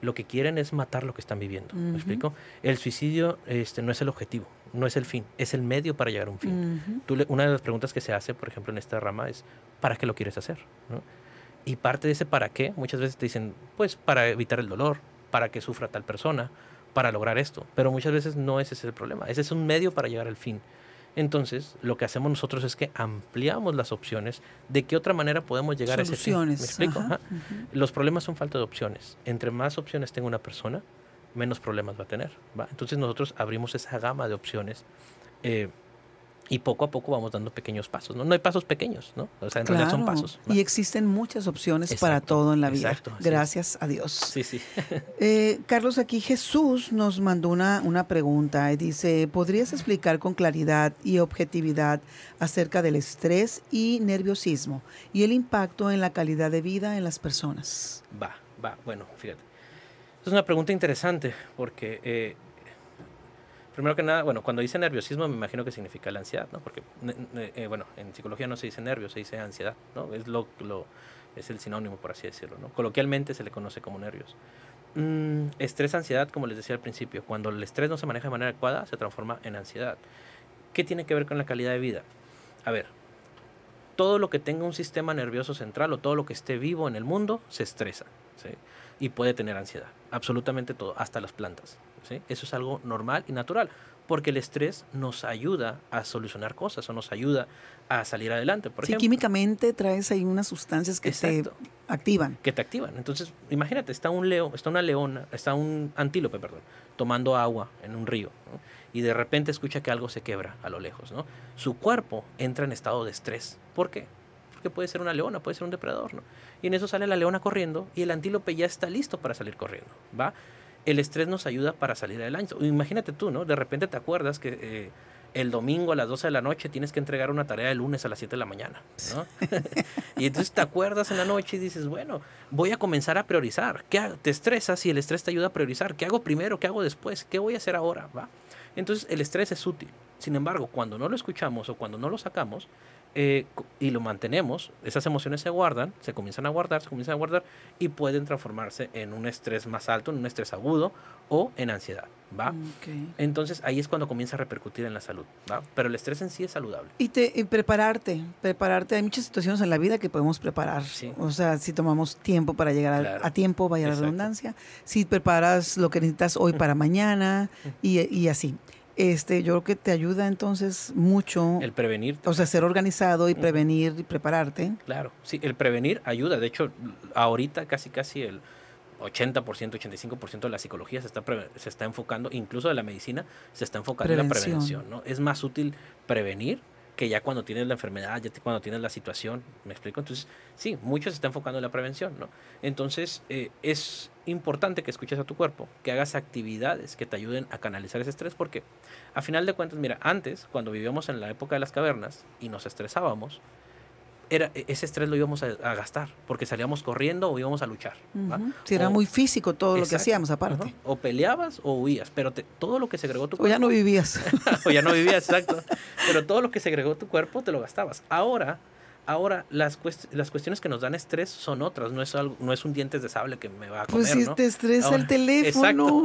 lo que quieren es matar lo que están viviendo. ¿Me explico? El suicidio este, no es el objetivo, no es el fin, es el medio para llegar a un fin. una de las preguntas que se hace, por ejemplo, en esta rama es, ¿para qué lo quieres hacer? Y parte de ese para qué, muchas veces te dicen, pues para evitar el dolor, para que sufra tal persona, para lograr esto. Pero muchas veces no ese es el problema, ese es un medio para llegar al fin. Entonces, lo que hacemos nosotros es que ampliamos las opciones de qué otra manera podemos llegar a ese fin. ¿Me explico? Los problemas son falta de opciones. Entre más opciones tenga una persona, menos problemas va a tener. Entonces, nosotros abrimos esa gama de opciones. Eh, y poco a poco vamos dando pequeños pasos, ¿no? No hay pasos pequeños, ¿no? O sea, en realidad son pasos. Y existen muchas opciones para todo en la vida. Gracias a Dios. Sí, sí. *laughs* eh, Carlos, aquí Jesús nos mandó una, una pregunta y dice, ¿podrías explicar con claridad y objetividad acerca del estrés y nerviosismo y el impacto en la calidad de vida en las personas? Va, va. Bueno, fíjate. Es una pregunta interesante porque... Eh, Primero que nada, bueno, cuando dice nerviosismo me imagino que significa la ansiedad, ¿no? Porque, eh, bueno, en psicología no se dice nervio, se dice ansiedad, ¿no? Es, lo, lo, es el sinónimo, por así decirlo, ¿no? Coloquialmente se le conoce como nervios. Mm, estrés, ansiedad, como les decía al principio, cuando el estrés no se maneja de manera adecuada, se transforma en ansiedad. ¿Qué tiene que ver con la calidad de vida? A ver, todo lo que tenga un sistema nervioso central o todo lo que esté vivo en el mundo se estresa y puede tener ansiedad. Absolutamente todo, hasta las plantas. Eso es algo normal y natural, porque el estrés nos ayuda a solucionar cosas o nos ayuda a salir adelante. Por sí, químicamente traes ahí unas sustancias que te activan. Que te activan. Entonces, imagínate, está un león, está una leona, está un antílope, perdón, tomando agua en un río, y de repente escucha que algo se quebra a lo lejos, ¿no? Su cuerpo entra en estado de estrés. ¿Por qué? Porque puede ser una leona, puede ser un depredador, ¿no? Y en eso sale la leona corriendo y el antílope ya está listo para salir corriendo, ¿va? El estrés nos ayuda para salir adelante. Imagínate tú, ¿no? De repente te acuerdas que eh, el domingo a las 12 de la noche tienes que entregar una tarea el lunes a las 7 de la mañana, ¿no? *laughs* *laughs* y entonces te acuerdas en la noche y dices, bueno, voy a comenzar a priorizar. ¿Qué Te estresas y el estrés te ayuda a priorizar. ¿Qué hago primero? ¿Qué hago después? ¿Qué voy a hacer ahora? ¿Va? Entonces el estrés es útil. Sin embargo, cuando no lo escuchamos o cuando no lo sacamos, eh, y lo mantenemos, esas emociones se guardan, se comienzan a guardar, se comienzan a guardar y pueden transformarse en un estrés más alto, en un estrés agudo o en ansiedad, ¿va? Entonces ahí es cuando comienza a repercutir en la salud, ¿va? Pero el estrés en sí es saludable. Y, te, prepararte, prepararte, hay muchas situaciones en la vida que podemos preparar, o sea, si tomamos tiempo para llegar a, tiempo, vaya la redundancia, si preparas lo que necesitas hoy para *laughs* mañana y, y así este, yo creo que te ayuda entonces mucho. El prevenir. O sea, ser organizado y prevenir y prepararte. Claro, sí, el prevenir ayuda. De hecho, ahorita casi casi el 80%, 85% de la psicología se está, se está enfocando, incluso de la medicina, se está enfocando en la prevención. ¿no? Es más útil prevenir que ya cuando tienes la enfermedad, ya cuando tienes la situación, ¿me explico? Entonces, sí, mucho se está enfocando en la prevención, ¿no? Entonces, eh, es importante que escuches a tu cuerpo, que hagas actividades que te ayuden a canalizar ese estrés, porque a final de cuentas, mira, antes, cuando vivíamos en la época de las cavernas y nos estresábamos, era, e, ese estrés lo íbamos a, gastar, porque salíamos corriendo o íbamos a luchar. si era muy físico todo lo que hacíamos aparte. O peleabas o huías, pero todo lo que segregó tu cuerpo... *laughs* O ya no vivías. o ya no vivías, exacto. Pero todo lo que segregó tu cuerpo te lo gastabas. Ahora Ahora, las, las cuestiones que nos dan estrés son otras, no es, algo, no es un dientes de sable que me va a pues comer, Pues si te estresa el *laughs* teléfono.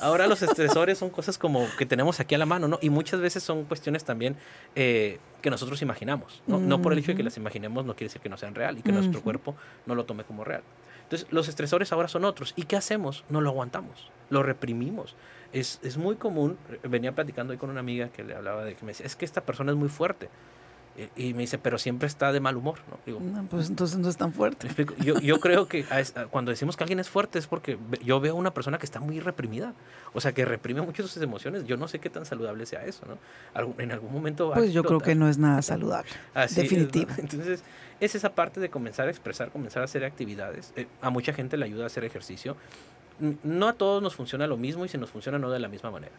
Ahora los *laughs* estresores son cosas como que tenemos aquí a la mano, ¿no? Y muchas veces son cuestiones también eh, que nosotros imaginamos, ¿no? No por el hecho de que las imaginemos no quiere decir que no sean real y que nuestro cuerpo no lo tome como real. Entonces, los estresores ahora son otros. ¿Y qué hacemos? No lo aguantamos, lo reprimimos. Es, es muy común, venía platicando hoy con una amiga que le hablaba de que me decía, es que esta persona es muy fuerte y me dice, pero siempre está de mal humor, ¿no? Digo, pues entonces no es tan fuerte. Yo, yo creo que cuando decimos que alguien es fuerte es porque yo veo una persona que está muy reprimida, o sea, que reprime mucho sus emociones. Yo no sé qué tan saludable sea eso, ¿no? en algún momento Pues yo creo que no es nada saludable, definitivo. *laughs* Entonces, es esa parte de comenzar a expresar, comenzar a hacer actividades. Eh, a mucha gente le ayuda a hacer ejercicio. No a todos nos funciona lo mismo y si nos funciona no de la misma manera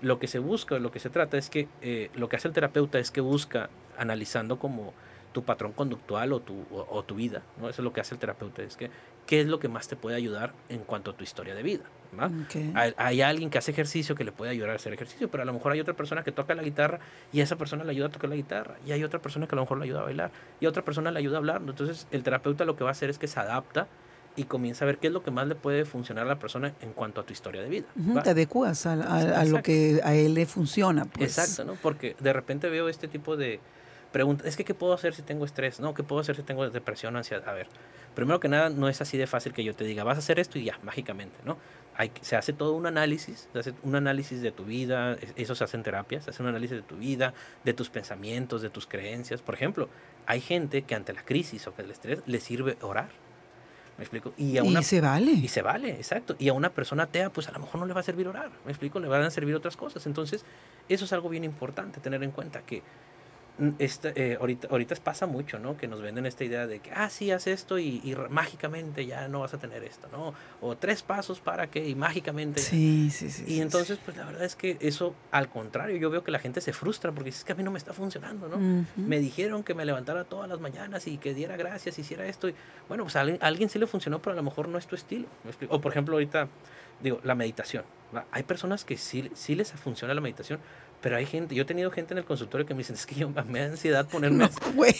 lo que se busca, lo que se trata es que eh, lo que hace el terapeuta es que busca, analizando como tu patrón conductual o tu, o, tu vida, ¿no? Eso es lo que hace el terapeuta, es que qué es lo que más te puede ayudar en cuanto a tu historia de vida. Hay, alguien que hace ejercicio que le puede ayudar a hacer ejercicio, pero a lo mejor hay otra persona que toca la guitarra y esa persona le ayuda a tocar la guitarra, y hay otra persona que a lo mejor le ayuda a bailar, y otra persona le ayuda a hablar. Entonces el terapeuta lo que va a hacer es que se adapta y comienza a ver qué es lo que más le puede funcionar a la persona en cuanto a tu historia de vida. te adecuas a, lo que a él le funciona. Pues. Exacto, ¿no? Porque de repente veo este tipo de preguntas, es que ¿qué puedo hacer si tengo estrés? No, ¿qué puedo hacer si tengo depresión, ansiedad? A ver, primero que nada, no es así de fácil que yo te diga, vas a hacer esto y ya, mágicamente, ¿no? Hay, se hace todo un análisis, se hace un análisis de tu vida, eso se hace en terapia, se hace un análisis de tu vida, de tus pensamientos, de tus creencias. Por ejemplo, hay gente que ante la crisis o que el estrés le sirve orar ¿Me explico? Y, a una, se vale. Y se vale, exacto. Y a una persona atea, pues a lo mejor no le va a servir orar. ¿Me explico? Le van a servir otras cosas. Entonces, eso es algo bien importante, tener en cuenta que esta, eh, ahorita, ahorita pasa mucho, ¿no? Que nos venden esta idea de que, ah, sí, haz esto y, mágicamente ya no vas a tener esto, ¿no? O tres pasos para que y mágicamente. Sí, sí, sí. Y entonces, pues la verdad es que eso, al contrario, yo veo que la gente se frustra porque es que a mí no me está funcionando, ¿no? Me dijeron que me levantara todas las mañanas y que diera gracias, hiciera esto. Y bueno, pues a alguien, sí le funcionó, pero a lo mejor no es tu estilo. O por ejemplo, ahorita, digo, la meditación, Hay personas que sí, sí les funciona la meditación, pero hay gente, yo he tenido gente en el consultorio que me dicen, es que yo me da ansiedad *laughs* ponerme...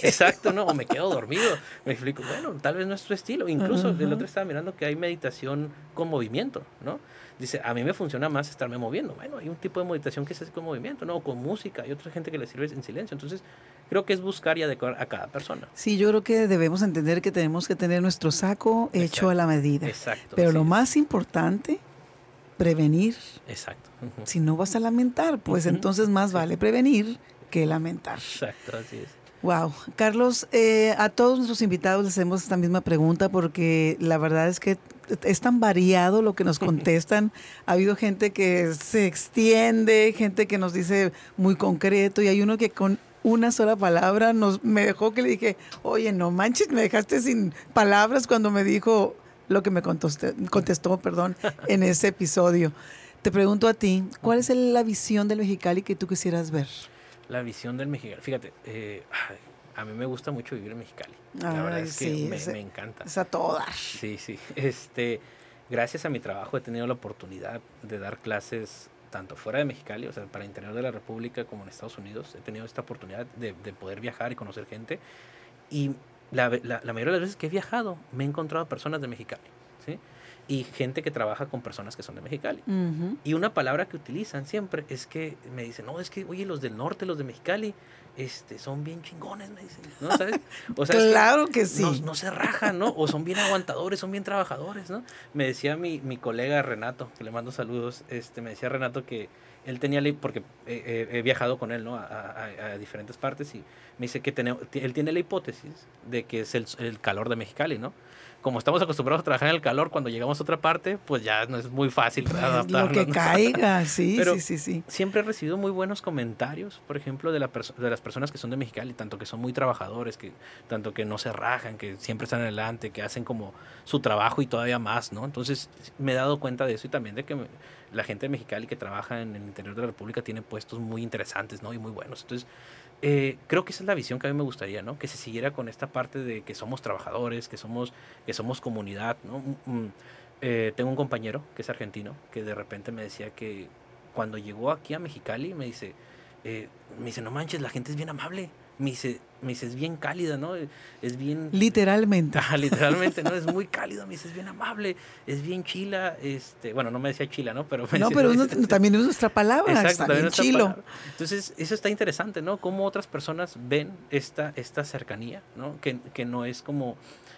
Exacto, ¿no? O me quedo dormido. Me explico, bueno, tal vez no es tu estilo. Incluso el otro estaba mirando que hay meditación con movimiento, ¿no? Dice, a mí me funciona más estarme moviendo. Bueno, hay un tipo de meditación que es con movimiento, ¿no? con música. Hay otra gente que le sirve en silencio. Entonces, creo que es buscar y adecuar a cada persona. Sí, yo creo que debemos entender que tenemos que tener nuestro saco hecho a la medida. Exacto. Pero lo más importante, prevenir. Exacto. Si no vas a lamentar, pues entonces más vale prevenir que lamentar. Exacto, así es. Wow. Carlos, eh, a todos nuestros invitados les hacemos esta misma pregunta porque la verdad es que es tan variado lo que nos contestan. ha habido gente que se extiende, gente que nos dice muy concreto y hay uno que con una sola palabra nos me dejó que le dije, oye, no manches, me dejaste sin palabras cuando me dijo lo que me contestó, contestó perdón, en ese episodio. Te pregunto a ti, ¿cuál es la visión del Mexicali que tú quisieras ver? La visión del Mexicali. Fíjate, eh, a mí me gusta mucho vivir en Mexicali. La verdad es que me, encanta. Es a todas. Sí, sí. Este, gracias a mi trabajo he tenido la oportunidad de dar clases tanto fuera de Mexicali, o sea, para el interior de la República como en Estados Unidos. He tenido esta oportunidad de, de poder viajar y conocer gente. Y la, la, la, mayoría de las veces que he viajado me he encontrado personas de Mexicali. ¿sí? y gente que trabaja con personas que son de Mexicali. Y una palabra que utilizan siempre es que me dicen, no, es que, oye, los del norte, los de Mexicali, este, son bien chingones, me dicen, ¿no? ¿Sabes? O sea, claro que, sí. No, se rajan, ¿no? O son bien aguantadores, son bien trabajadores, ¿no? Me decía mi, mi colega Renato, que le mando saludos, este, me decía Renato que él tenía, porque he, viajado con él, ¿no? A, a, diferentes partes y me dice que tiene, él tiene la hipótesis de que es el, el calor de Mexicali, ¿no? Como estamos acostumbrados a trabajar en el calor, cuando llegamos a otra parte, pues ya no es muy fácil pues, adaptarnos. Lo que *laughs* caiga, sí, sí, sí, sí. Siempre he recibido muy buenos comentarios, por ejemplo, de, la de las personas que son de Mexicali, tanto que son muy trabajadores, que tanto que no se rajan, que siempre están adelante, que hacen como su trabajo y todavía más, ¿no? Entonces me he dado cuenta de eso y también de que la gente de Mexicali que trabaja en el interior de la República tiene puestos muy interesantes, ¿no? Y muy buenos. Entonces eh, creo que esa es la visión que a mí me gustaría, ¿no? Que se siguiera con esta parte de que somos trabajadores, que somos, que somos comunidad, ¿no? Mm, mm, eh, tengo un compañero que es argentino que de repente me decía que cuando llegó aquí a Mexicali me dice, eh, me dice, no manches, la gente es bien amable me dice, me dice, es bien cálida, ¿no? Es bien... Literalmente. literalmente, ¿no? Es muy cálida, me dice, es bien amable, es bien chila, este, bueno, no me decía chila, ¿no? Pero no, pero *laughs* también es nuestra palabra, Exacto, está bien chilo. Entonces, eso está interesante, ¿no? Cómo otras personas ven esta, esta cercanía, ¿no? Que, que no es como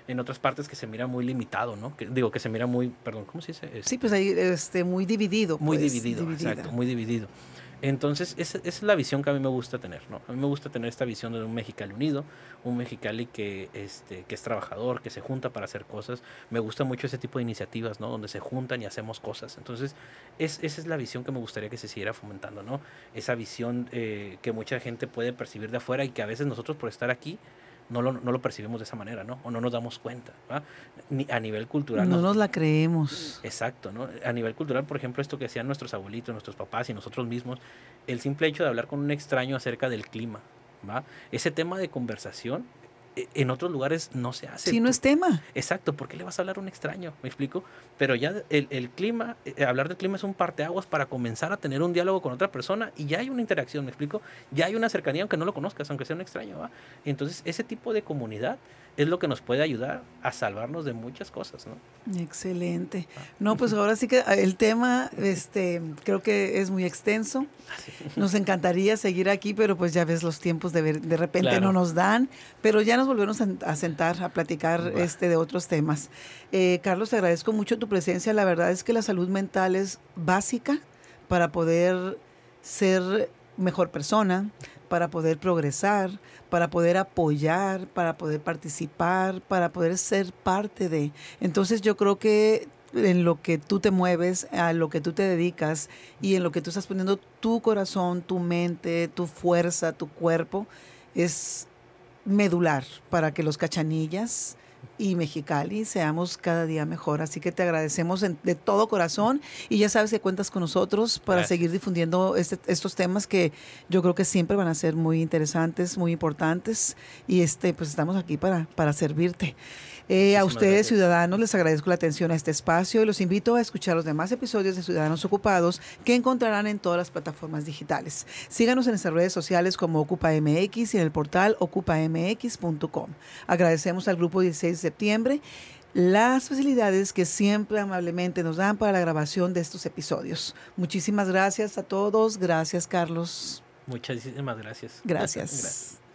en otras partes que se mira muy limitado, ¿no? Que, digo, que se mira muy, perdón, ¿cómo se dice? sí, pues ahí, este, muy dividido. Muy pues, dividido, exacto, muy dividido. Entonces, esa, es la visión que a mí me gusta tener, ¿no? A mí me gusta tener esta visión de un Mexicali unido, un Mexicali que, este, que es trabajador, que se junta para hacer cosas. Me gusta mucho ese tipo de iniciativas, ¿no? Donde se juntan y hacemos cosas. Entonces, es, esa es la visión que me gustaría que se siguiera fomentando, ¿no? Esa visión eh, que mucha gente puede percibir de afuera y que a veces nosotros por estar aquí no lo, no lo percibimos de esa manera, ¿no? O no nos damos cuenta, Ni a nivel cultural. No nos, la creemos. Exacto, ¿no? A nivel cultural, por ejemplo, esto que hacían nuestros abuelitos, nuestros papás y nosotros mismos, el simple hecho de hablar con un extraño acerca del clima, ¿va? Ese tema de conversación en otros lugares no se hace. Si no es tema. Exacto, ¿por qué le vas a hablar a un extraño? ¿Me explico? Pero ya el, el clima, eh, hablar del clima es un parteaguas para comenzar a tener un diálogo con otra persona y ya hay una interacción, ¿me explico? Ya hay una cercanía aunque no lo conozcas, aunque sea un extraño, ¿va? Entonces, ese tipo de comunidad es lo que nos puede ayudar a salvarnos de muchas cosas, ¿no? Excelente. Ah. No, pues ahora sí que ah, el tema, este, creo que es muy extenso. Nos encantaría seguir aquí, pero pues ya ves los tiempos de, de repente no nos dan, pero ya nos volvemos a sentar a platicar este de otros temas. Eh, Carlos, te agradezco mucho tu presencia. La verdad es que la salud mental es básica para poder ser mejor persona, para poder progresar, para poder apoyar, para poder participar, para poder ser parte de. Entonces yo creo que en lo que tú te mueves, a lo que tú te dedicas y en lo que tú estás poniendo tu corazón, tu mente, tu fuerza, tu cuerpo, es medular para que los cachanillas y Mexicali seamos cada día mejor. Así que te agradecemos de todo corazón y ya sabes que cuentas con nosotros para seguir difundiendo este, estos temas que yo creo que siempre van a ser muy interesantes, muy importantes y este pues estamos aquí para, para servirte. Eh, a ustedes, ciudadanos, les agradezco la atención a este espacio y los invito a escuchar los demás episodios de Ciudadanos Ocupados que encontrarán en todas las plataformas digitales. Síganos en nuestras redes sociales como OcupaMX y en el portal ocupamx.com. Agradecemos al grupo 16 septiembre las facilidades que siempre amablemente nos dan para la grabación de estos episodios. Muchísimas gracias a todos. Gracias, Carlos. Muchísimas gracias. Gracias. *laughs* gracias.